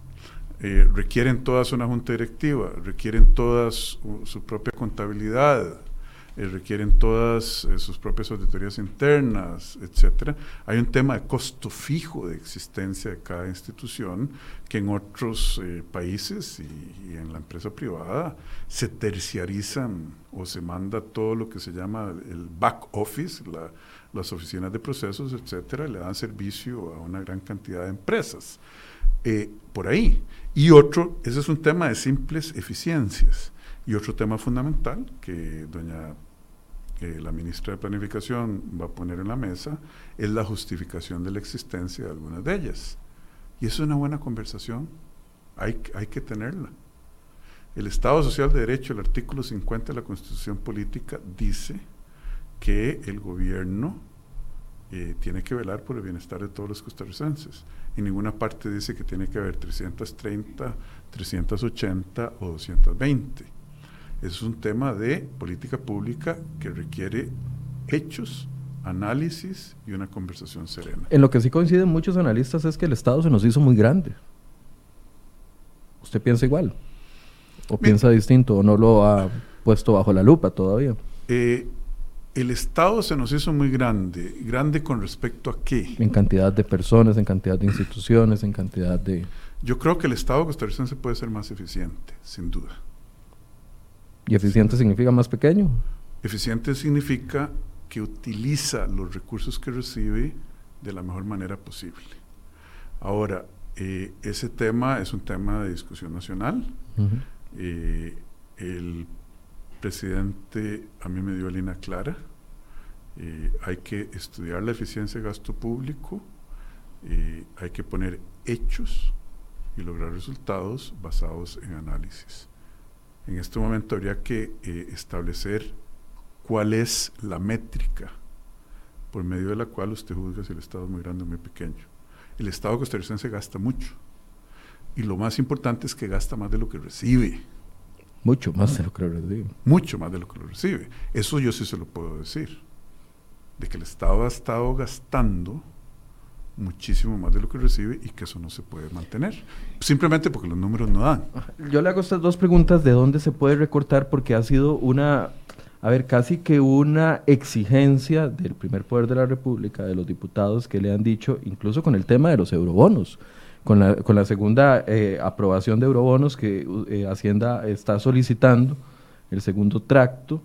Eh, requieren todas una junta directiva, requieren todas su propia contabilidad, eh, requieren todas eh, sus propias auditorías internas, etcétera. Hay un tema de costo fijo de existencia de cada institución que en otros eh, países y, en la empresa privada se terciarizan o se manda todo lo que se llama el back office, las oficinas de procesos, etcétera, le dan servicio a una gran cantidad de empresas. por ahí. Y otro, ese es un tema de simples eficiencias. Y otro tema fundamental que doña que la ministra de Planificación va a poner en la mesa es la justificación de la existencia de algunas de ellas. Y es una buena conversación, hay, hay que tenerla. El Estado Social de Derecho, el artículo 50 de la Constitución Política, dice que el gobierno eh, tiene que velar por el bienestar de todos los costarricenses. En ninguna parte dice que tiene que haber 330, 380 o 220 es un tema de política pública que requiere hechos, análisis y una conversación serena. En lo que sí coinciden muchos analistas es que el Estado se nos hizo muy grande. ¿Usted piensa igual? ¿O piensa distinto? ¿O no lo ha puesto bajo la lupa todavía? Eh, el Estado se nos hizo muy grande. ¿Grande con respecto a qué? En cantidad de personas, en cantidad de instituciones, en cantidad de... Yo creo que el Estado costarricense puede ser más eficiente, sin duda. ¿Y eficiente significa más pequeño? Eficiente significa que utiliza los recursos que recibe de la mejor manera posible. Ahora, eh, ese tema es un tema de discusión nacional. Eh, el presidente a mí me dio línea clara. Eh, hay que estudiar la eficiencia de gasto público hay que poner hechos y lograr resultados basados en análisis. En este momento habría que eh, establecer cuál es la métrica por medio de la cual usted juzga si el Estado es muy grande o muy pequeño. El Estado costarricense gasta mucho y lo más importante es que gasta más de lo que recibe. Mucho más de lo que recibe. Mucho más de lo que lo recibe. Eso yo sí se lo puedo decir. De que el Estado ha estado gastando muchísimo más de lo que recibe y que eso no se puede mantener. Simplemente porque los números no dan. Yo le hago estas dos preguntas de dónde se puede recortar porque ha sido una, a ver, casi que una exigencia del primer poder de la República, de los diputados que le han dicho, incluso con el tema de los eurobonos con la, con la segunda eh, aprobación de eurobonos que eh, Hacienda está solicitando, el segundo tracto,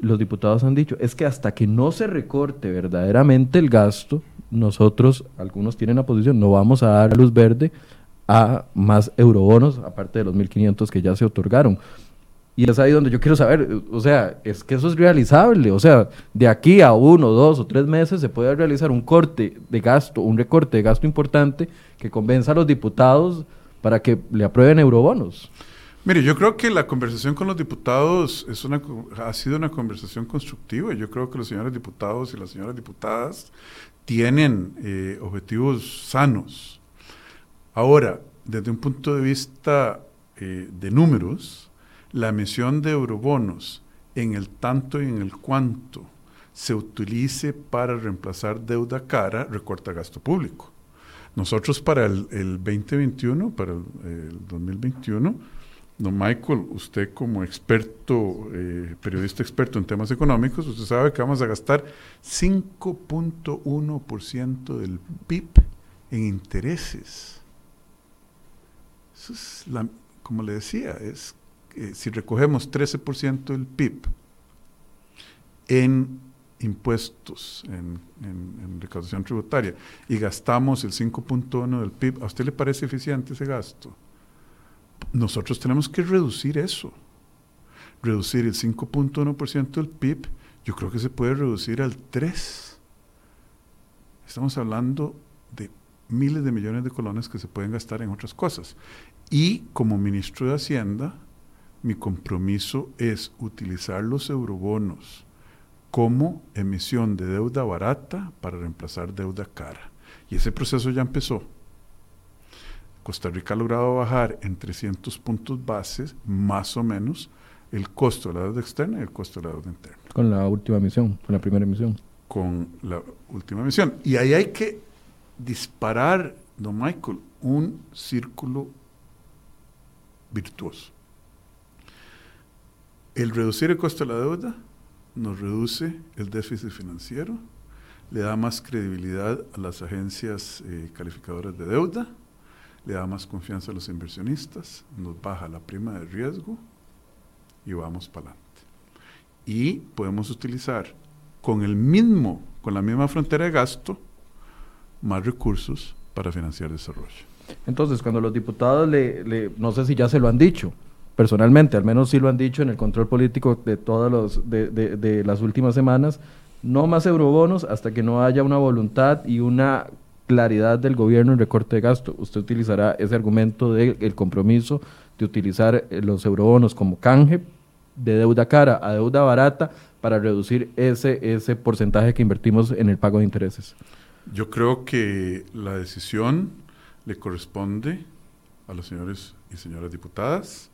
los diputados han dicho, es que hasta que no se recorte verdaderamente el gasto, nosotros, algunos tienen la posición, no vamos a dar luz verde a más eurobonos, aparte de los 1.500 que ya se otorgaron. Y es ahí donde yo quiero saber, o sea, es que eso es realizable, o sea, de aquí a uno, dos o tres meses se puede realizar un corte de gasto, un recorte de gasto importante que convenza a los diputados para que le aprueben eurobonos. Mire, yo creo que la conversación con los diputados es una, ha sido una conversación constructiva. Yo creo que los señores diputados y las señoras diputadas tienen eh, objetivos sanos. Ahora, desde un punto de vista eh, de números, la emisión de eurobonos en el tanto y en el cuanto se utilice para reemplazar deuda cara, recorta gasto público. Nosotros para el, 2021, para el, 2021, don Michael, usted como experto, eh, periodista experto en temas económicos, usted sabe que vamos a gastar 5.1% del PIB en intereses. Eso es, la, como le decía, es eh, si recogemos 13% del PIB en impuestos, en, recaudación tributaria, y gastamos el 5.1 del PIB, ¿a usted le parece eficiente ese gasto? Nosotros tenemos que reducir eso. Reducir el 5.1% del PIB, yo creo que se puede reducir al 3. Estamos hablando de miles de millones de colones que se pueden gastar en otras cosas. Y como ministro de Hacienda, mi compromiso es utilizar los eurobonos como emisión de deuda barata para reemplazar deuda cara. Y ese proceso ya empezó. Costa Rica ha logrado bajar en 300 puntos bases, más o menos, el costo de la deuda externa y el costo de la deuda interna. Con la última emisión, con la primera emisión. Con la última emisión. Y ahí hay que disparar, don Michael, un círculo virtuoso. El reducir el costo de la deuda nos reduce el déficit financiero, le da más credibilidad a las agencias eh, calificadoras de deuda, le da más confianza a los inversionistas, nos baja la prima de riesgo y vamos para adelante. Y podemos utilizar con el mismo, con la misma frontera de gasto, más recursos para financiar desarrollo. Entonces, cuando los diputados le, no sé si ya se lo han dicho, personalmente, al menos sí lo han dicho en el control político de todas los, de, de, las últimas semanas, no más eurobonos hasta que no haya una voluntad y una claridad del gobierno en recorte de gasto. Usted utilizará ese argumento del compromiso de utilizar eh, los eurobonos como canje de deuda cara a deuda barata para reducir ese, ese porcentaje que invertimos en el pago de intereses. Yo creo que la decisión le corresponde a los señores y señoras diputadas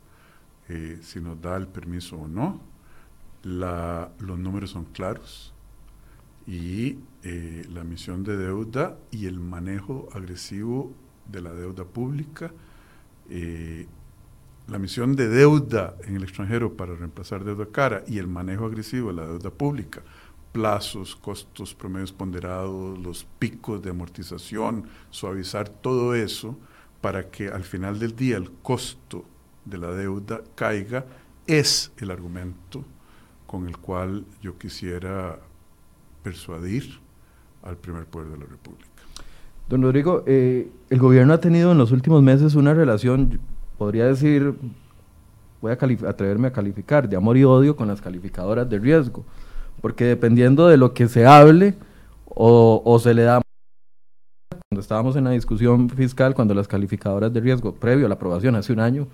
eh, si nos da el permiso o no. los números son claros y eh, la emisión de deuda y el manejo agresivo de la deuda pública, eh, la emisión de deuda en el extranjero para reemplazar deuda cara y el manejo agresivo de la deuda pública, plazos, costos promedios ponderados, los picos de amortización, suavizar todo eso para que al final del día el costo de la deuda caiga, es el argumento con el cual yo quisiera persuadir al primer poder de la República. Don Rodrigo, eh, el gobierno ha tenido en los últimos meses una relación, podría decir, voy a atreverme a calificar, de amor y odio con las calificadoras de riesgo, porque dependiendo de lo que se hable o, o se le da cuando estábamos en la discusión fiscal, cuando las calificadoras de riesgo, previo a la aprobación, hace un año,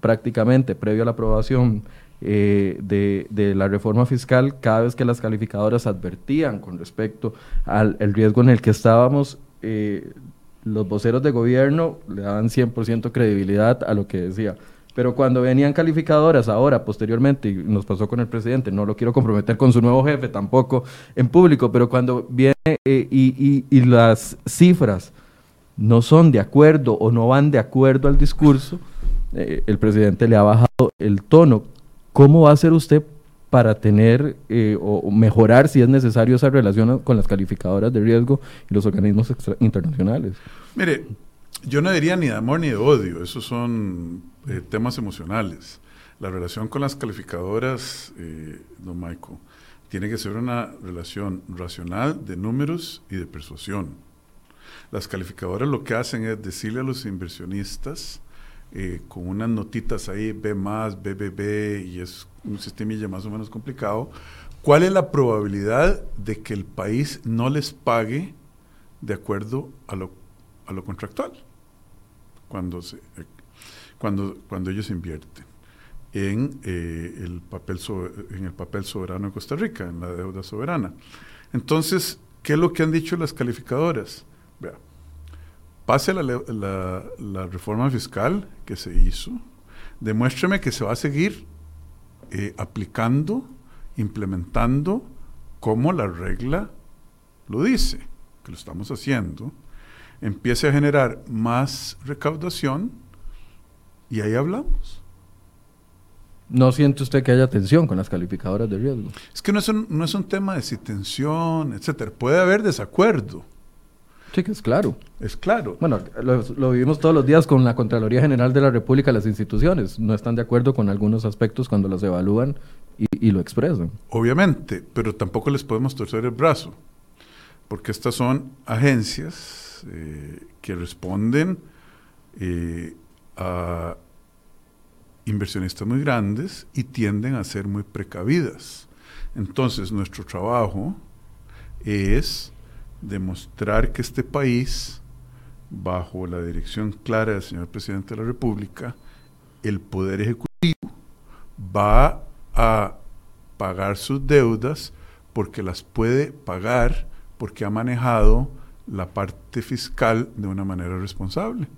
prácticamente previo a la aprobación eh, de, la reforma fiscal, cada vez que las calificadoras advertían con respecto al riesgo en el que estábamos, eh, los voceros de gobierno le daban 100% credibilidad a lo que decía. Pero cuando venían calificadoras ahora, posteriormente, y nos pasó con el presidente, no lo quiero comprometer con su nuevo jefe tampoco en público, pero cuando viene eh, y, y, las cifras no son de acuerdo o no van de acuerdo al discurso, el presidente le ha bajado el tono. ¿Cómo va a hacer usted para tener eh, o mejorar, si es necesario, esa relación con las calificadoras de riesgo y los organismos internacionales? Mire, yo no diría ni de amor ni de odio, esos son eh, temas emocionales. La relación con las calificadoras, eh, don Michael, tiene que ser una relación racional de números y de persuasión. Las calificadoras lo que hacen es decirle a los inversionistas, eh, con unas notitas ahí, B más, BBB, y es un sistema más o menos complicado, cuál es la probabilidad de que el país no les pague de acuerdo a lo, a lo contractual cuando, se, cuando, cuando ellos invierten en, eh, el papel en el papel soberano de Costa Rica, en la deuda soberana. Entonces, ¿qué es lo que han dicho las calificadoras? Vea, pase la, la, reforma fiscal que se hizo, demuéstreme que se va a seguir eh, aplicando, implementando como la regla lo dice, que lo estamos haciendo, empiece a generar más recaudación y ahí hablamos. ¿No siente usted que haya tensión con las calificadoras de riesgo? Es que no es un, no es un tema de si tensión, etcétera. Puede haber desacuerdo. Sí, que es claro. Es claro. Bueno, lo, vivimos todos los días con la Contraloría General de la República, las instituciones. No están de acuerdo con algunos aspectos cuando los evalúan y, y lo expresan. Obviamente, pero tampoco les podemos torcer el brazo, porque estas son agencias eh, que responden eh, a inversionistas muy grandes y tienden a ser muy precavidas. Entonces, nuestro trabajo es demostrar que este país, bajo la dirección clara del señor presidente de la República, el Poder Ejecutivo va a pagar sus deudas porque las puede pagar porque ha manejado la parte fiscal de una manera responsable.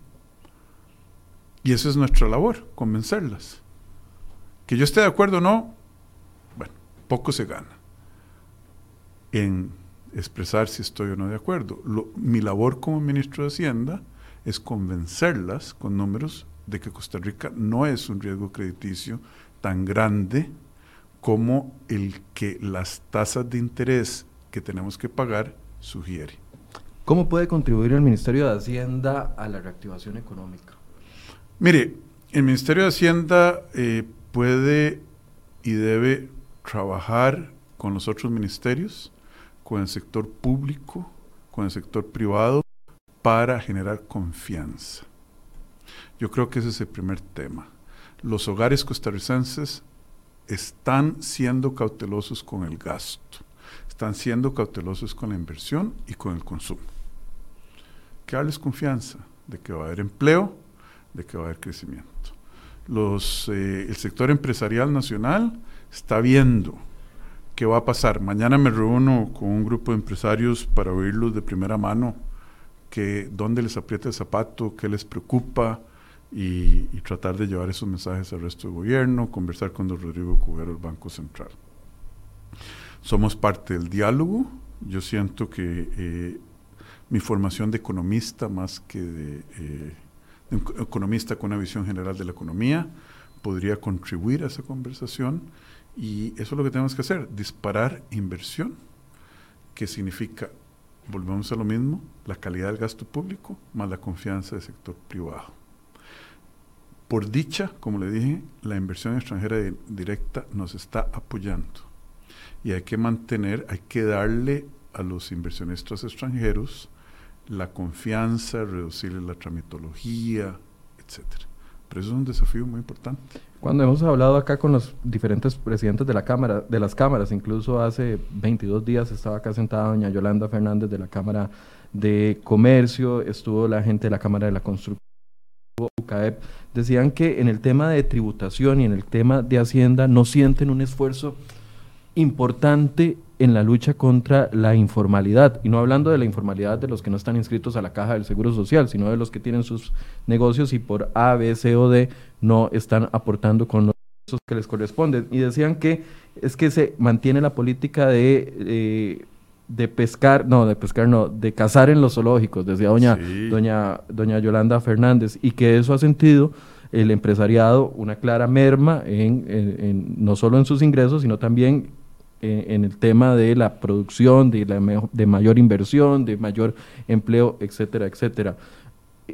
Y esa es nuestra labor, convencerlas. Que yo esté de acuerdo o no, bueno, poco se gana en expresar si estoy o no de acuerdo. mi labor como ministro de Hacienda es convencerlas con números de que Costa Rica no es un riesgo crediticio tan grande como el que las tasas de interés que tenemos que pagar sugiere. ¿Cómo puede contribuir el Ministerio de Hacienda a la reactivación económica? Mire, el Ministerio de Hacienda eh, puede y debe trabajar con los otros ministerios, con el sector público, con el sector privado, para generar confianza. Yo creo que ese es el primer tema. Los hogares costarricenses están siendo cautelosos con el gasto, están siendo cautelosos con la inversión y con el consumo que darles confianza de que va a haber empleo, de que va a haber crecimiento. Los, eh, el sector empresarial nacional está viendo qué va a pasar. Mañana me reúno con un grupo de empresarios para oírlos de primera mano, que dónde les aprieta el zapato, qué les preocupa y, tratar de llevar esos mensajes al resto del gobierno, conversar con don Rodrigo Cubero, el Banco Central. Somos parte del diálogo. Yo siento que eh, mi formación de economista más que de, eh, economista con una visión general de la economía podría contribuir a esa conversación y eso es lo que tenemos que hacer, disparar inversión, que significa, volvemos a lo mismo, la calidad del gasto público más la confianza del sector privado. Por dicha, como le dije, la inversión extranjera directa nos está apoyando y hay que mantener, hay que darle a los inversionistas extranjeros la confianza, reducirle la tramitología, etc. Pero eso es un desafío muy importante. Cuando hemos hablado acá con los diferentes presidentes de la cámara, de las cámaras, incluso hace 22 días estaba acá sentada doña Yolanda Fernández de la Cámara de Comercio, estuvo la gente de la Cámara de la Construcción, UCAEP, decían que en el tema de tributación y en el tema de Hacienda no sienten un esfuerzo importante en la lucha contra la informalidad, y no hablando de la informalidad de los que no están inscritos a la caja del Seguro Social, sino de los que tienen sus negocios y por A, B, C o D no están aportando con los que les corresponden. Y decían que es que se mantiene la política de, eh, de pescar, no, de pescar no, de cazar en los zoológicos, decía doña, doña, doña Yolanda Fernández, y que eso ha sentido el empresariado una clara merma en, no solo en sus ingresos, sino también en el tema de la producción, de, la de mayor inversión, de mayor empleo, etcétera, etcétera.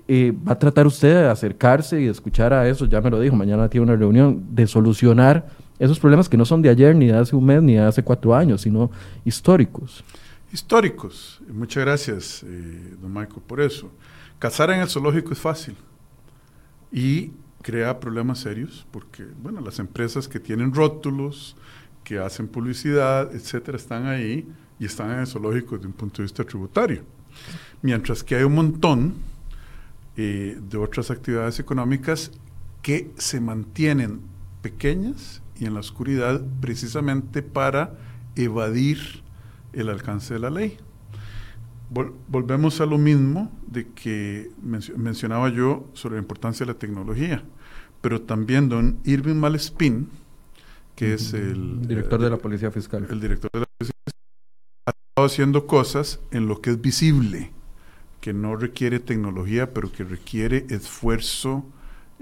Eh, ¿Va a tratar usted de acercarse y de escuchar a eso? Ya me lo dijo, mañana tiene una reunión de solucionar esos problemas que no son de ayer, ni de hace un mes, ni de hace cuatro años, sino históricos. Históricos. Muchas gracias, eh, don Michael, por eso. Cazar en el zoológico es fácil y crea problemas serios porque, bueno, las empresas que tienen rótulos, que hacen publicidad, etcétera, están ahí y están en el zoológico desde un punto de vista tributario. Mientras que hay un montón eh, de otras actividades económicas que se mantienen pequeñas y en la oscuridad precisamente para evadir el alcance de la ley. volvemos a lo mismo de que mencionaba yo sobre la importancia de la tecnología, pero también don Irving Malespín, que es el director de la Policía Fiscal. El director de la Policía Fiscal ha estado haciendo cosas en lo que es visible, que no requiere tecnología, pero que requiere esfuerzo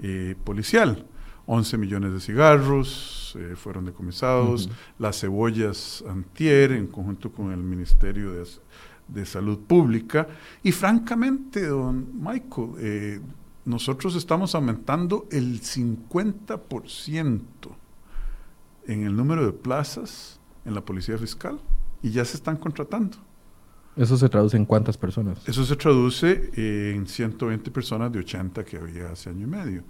eh, policial. 11 millones de cigarros eh, fueron decomisados, las cebollas antier en conjunto con el Ministerio de, de Salud Pública. Y francamente, don Michael, eh, nosotros estamos aumentando el 50% en el número de plazas en la policía fiscal y ya se están contratando. ¿Eso se traduce en cuántas personas? Eso se traduce en 120 personas de 80 que había hace año y medio.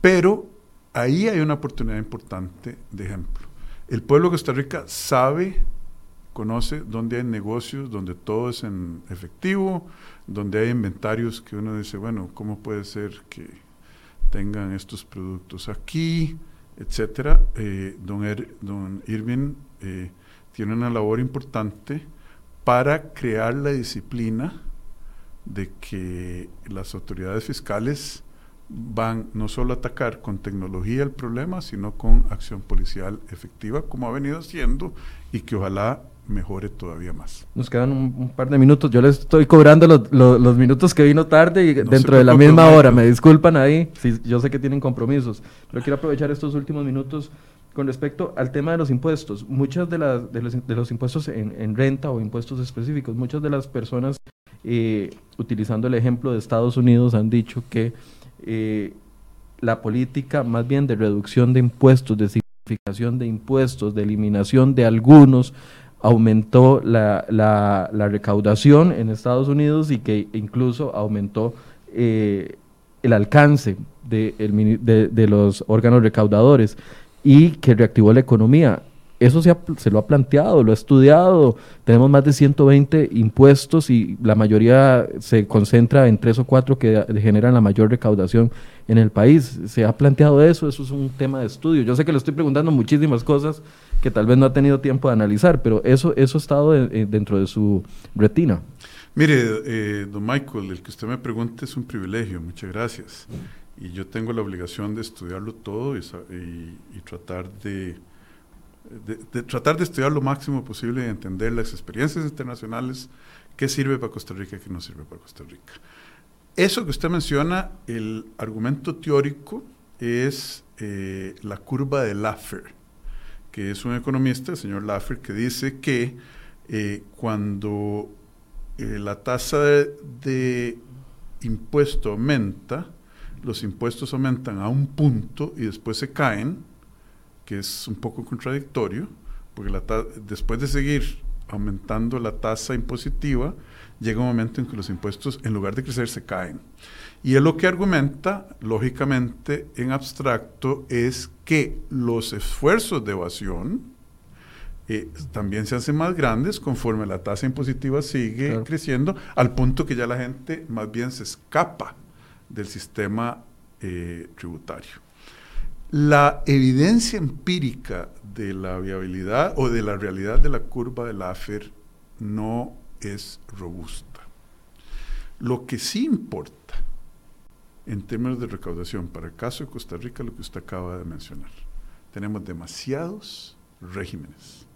Pero ahí hay una oportunidad importante de ejemplo. El pueblo de Costa Rica sabe, conoce dónde hay negocios, donde todo es en efectivo, donde hay inventarios que uno dice, bueno, ¿cómo puede ser que tengan estos productos aquí? Etcétera, eh, don, er, don, Irving eh, tiene una labor importante para crear la disciplina de que las autoridades fiscales van no solo a atacar con tecnología el problema, sino con acción policial efectiva, como ha venido haciendo, y que ojalá mejore todavía más. Nos quedan un, par de minutos. Yo les estoy cobrando los, minutos que vino tarde y dentro de la misma hora. Me disculpan ahí. yo sé que tienen compromisos, pero quiero aprovechar estos últimos minutos con respecto al tema de los impuestos. Muchas de, las, de, los, impuestos en, renta o impuestos específicos, muchas de las personas, eh, utilizando el ejemplo de Estados Unidos, han dicho que eh, la política más bien de reducción de impuestos, de simplificación de impuestos, de eliminación de algunos, aumentó la, la, recaudación en Estados Unidos y que incluso aumentó eh, el alcance de, de, los órganos recaudadores y que reactivó la economía. Eso se, se, lo ha planteado, lo ha estudiado. Tenemos más de 120 impuestos y la mayoría se concentra en tres o cuatro que generan la mayor recaudación en el país. Se ha planteado eso, eso es un tema de estudio. Yo sé que le estoy preguntando muchísimas cosas que tal vez no ha tenido tiempo de analizar, pero eso, eso ha estado dentro de su retina. Mire, eh, don Michael, el que usted me pregunte es un privilegio, muchas gracias. Y yo tengo la obligación de estudiarlo todo y, y, tratar de, de, tratar de estudiar lo máximo posible y entender las experiencias internacionales, qué sirve para Costa Rica y qué no sirve para Costa Rica. Eso que usted menciona, el argumento teórico es eh, la curva de Laffer, que es un economista, el señor Laffer, que dice que eh, cuando eh, la tasa de, impuesto aumenta, los impuestos aumentan a un punto y después se caen, que es un poco contradictorio, porque la después de seguir aumentando la tasa impositiva, llega un momento en que los impuestos, en lugar de crecer, se caen. Y él lo que argumenta, lógicamente, en abstracto, es que los esfuerzos de evasión eh, también se hacen más grandes conforme la tasa impositiva sigue creciendo, al punto que ya la gente más bien se escapa del sistema eh, tributario. La evidencia empírica de la viabilidad o de la realidad de la curva del AFER no es robusta. Lo que sí importa en términos de recaudación para el caso de Costa Rica, lo que usted acaba de mencionar. Tenemos demasiados regímenes,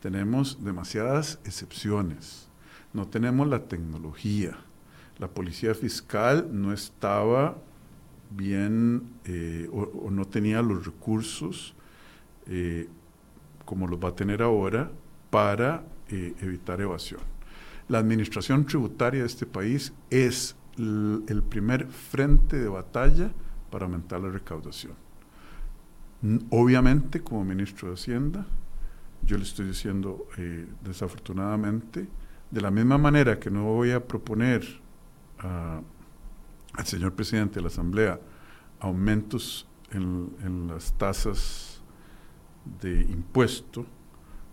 tenemos demasiadas excepciones, no tenemos la tecnología, la policía fiscal no estaba bien eh, o, no tenía los recursos eh, como los va a tener ahora para eh, evitar evasión. La administración tributaria de este país es el primer frente de batalla para aumentar la recaudación. Obviamente, como ministro de Hacienda, yo le estoy diciendo, desafortunadamente, de la misma manera que no voy a proponer al señor presidente de la Asamblea aumentos en, las tasas de impuesto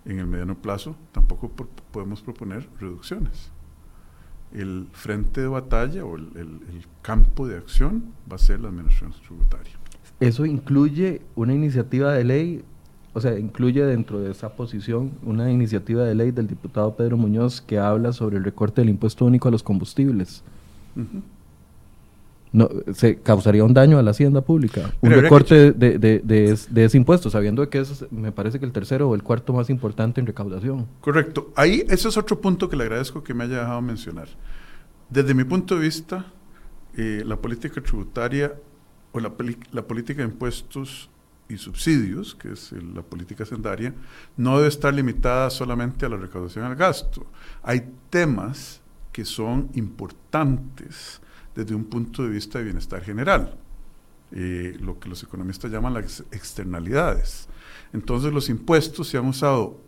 en el mediano plazo, tampoco podemos proponer reducciones. El frente de batalla o el, el, campo de acción va a ser la administración tributaria. ¿Eso incluye una iniciativa de ley o sea, incluye dentro de esa posición una iniciativa de ley del diputado Pedro Muñoz que habla sobre el recorte del impuesto único a los combustibles. No, ¿Se causaría un daño a la hacienda pública? un recorte de, de, de, ese impuesto, sabiendo que es, me parece que el tercero o el cuarto más importante en recaudación. Correcto. Ahí, ese es otro punto que le agradezco que me haya dejado mencionar. Desde mi punto de vista, eh, la política tributaria o la, la política de impuestos y subsidios, que es la política sendaria, no debe estar limitada solamente a la recaudación al gasto. Hay temas que son importantes desde un punto de vista de bienestar general, eh, lo que los economistas llaman las externalidades. Entonces los impuestos se han usado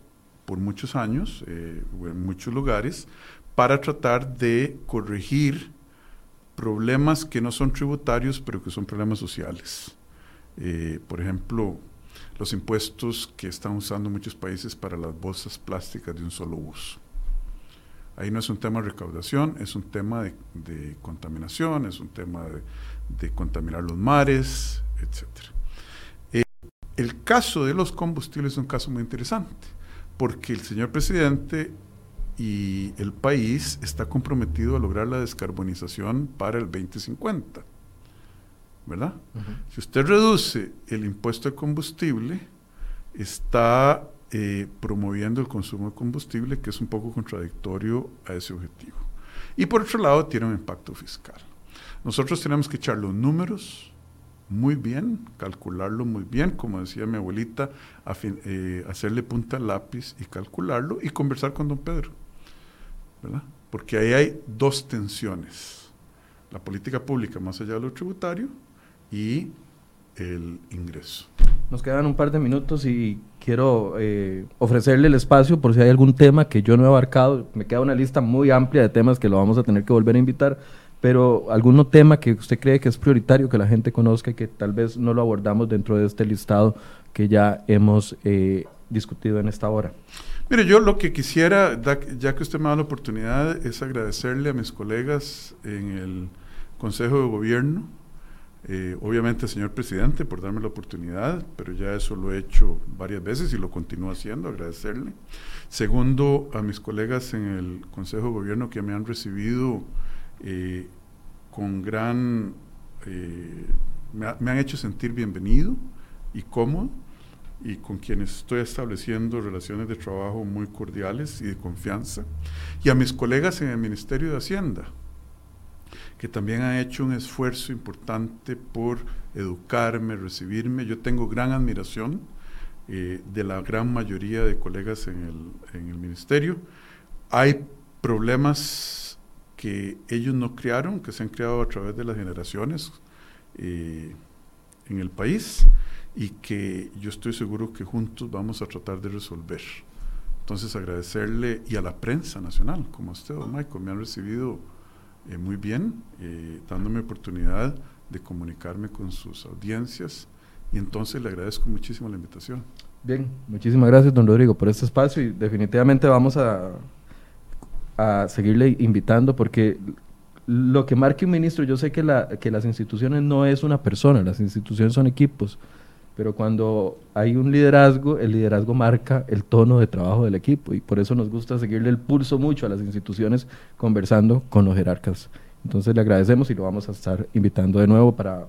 por muchos años, eh, en muchos lugares, para tratar de corregir problemas que no son tributarios, pero que son problemas sociales. Eh, por ejemplo, los impuestos que están usando muchos países para las bolsas plásticas de un solo uso. Ahí no es un tema de recaudación, es un tema de, contaminación, es un tema de, contaminar los mares, etc. Eh, el caso de los combustibles es un caso muy interesante, porque el señor presidente y el país está comprometido a lograr la descarbonización para el 2050. ¿verdad? Si usted reduce el impuesto de combustible, está eh, promoviendo el consumo de combustible, que es un poco contradictorio a ese objetivo. Y por otro lado, tiene un impacto fiscal. Nosotros tenemos que echar los números muy bien, calcularlo muy bien, como decía mi abuelita, eh, hacerle punta al lápiz y calcularlo y conversar con don Pedro, ¿verdad? Porque ahí hay dos tensiones. La política pública más allá de lo tributario y el ingreso. Nos quedan un par de minutos y quiero eh, ofrecerle el espacio por si hay algún tema que yo no he abarcado. Me queda una lista muy amplia de temas que lo vamos a tener que volver a invitar, pero algún tema que usted cree que es prioritario que la gente conozca y que tal vez no lo abordamos dentro de este listado que ya hemos eh, discutido en esta hora. Mire, yo lo que quisiera, ya que usted me da la oportunidad, es agradecerle a mis colegas en el Consejo de Gobierno, eh, obviamente, señor presidente, por darme la oportunidad, pero ya eso lo he hecho varias veces y lo continúo haciendo, agradecerle. Segundo, a mis colegas en el Consejo de Gobierno que me han recibido eh, con gran... Eh, me, me, han hecho sentir bienvenido y cómodo y con quienes estoy estableciendo relaciones de trabajo muy cordiales y de confianza. Y a mis colegas en el Ministerio de Hacienda, que también ha hecho un esfuerzo importante por educarme, recibirme. Yo tengo gran admiración eh, de la gran mayoría de colegas en el, en el ministerio. Hay problemas que ellos no crearon, que se han creado a través de las generaciones eh, en el país y que yo estoy seguro que juntos vamos a tratar de resolver. Entonces agradecerle y a la prensa nacional, como usted, don Michael, me han recibido eh, muy bien, eh, dándome oportunidad de comunicarme con sus audiencias y entonces le agradezco muchísimo la invitación. Bien, muchísimas gracias, don Rodrigo, por este espacio y definitivamente vamos a, a seguirle invitando porque lo que marque un ministro, yo sé que, la, que las instituciones no es una persona, las instituciones son equipos, pero cuando hay un liderazgo, el liderazgo marca el tono de trabajo del equipo y por eso nos gusta seguirle el pulso mucho a las instituciones conversando con los jerarcas. Entonces le agradecemos y lo vamos a estar invitando de nuevo para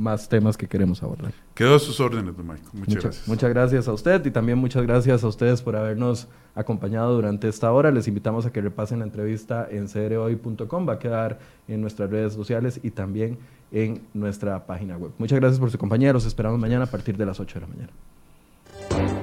más temas que queremos abordar. Quedo a sus órdenes, don Michael. Muchas, gracias. Muchas gracias a usted y también muchas gracias a ustedes por habernos acompañado durante esta hora. Les invitamos a que repasen la entrevista en crhoy.com. Va a quedar en nuestras redes sociales y también en nuestra página web. Muchas gracias por su compañía. Los esperamos mañana a partir de las 8 de la mañana.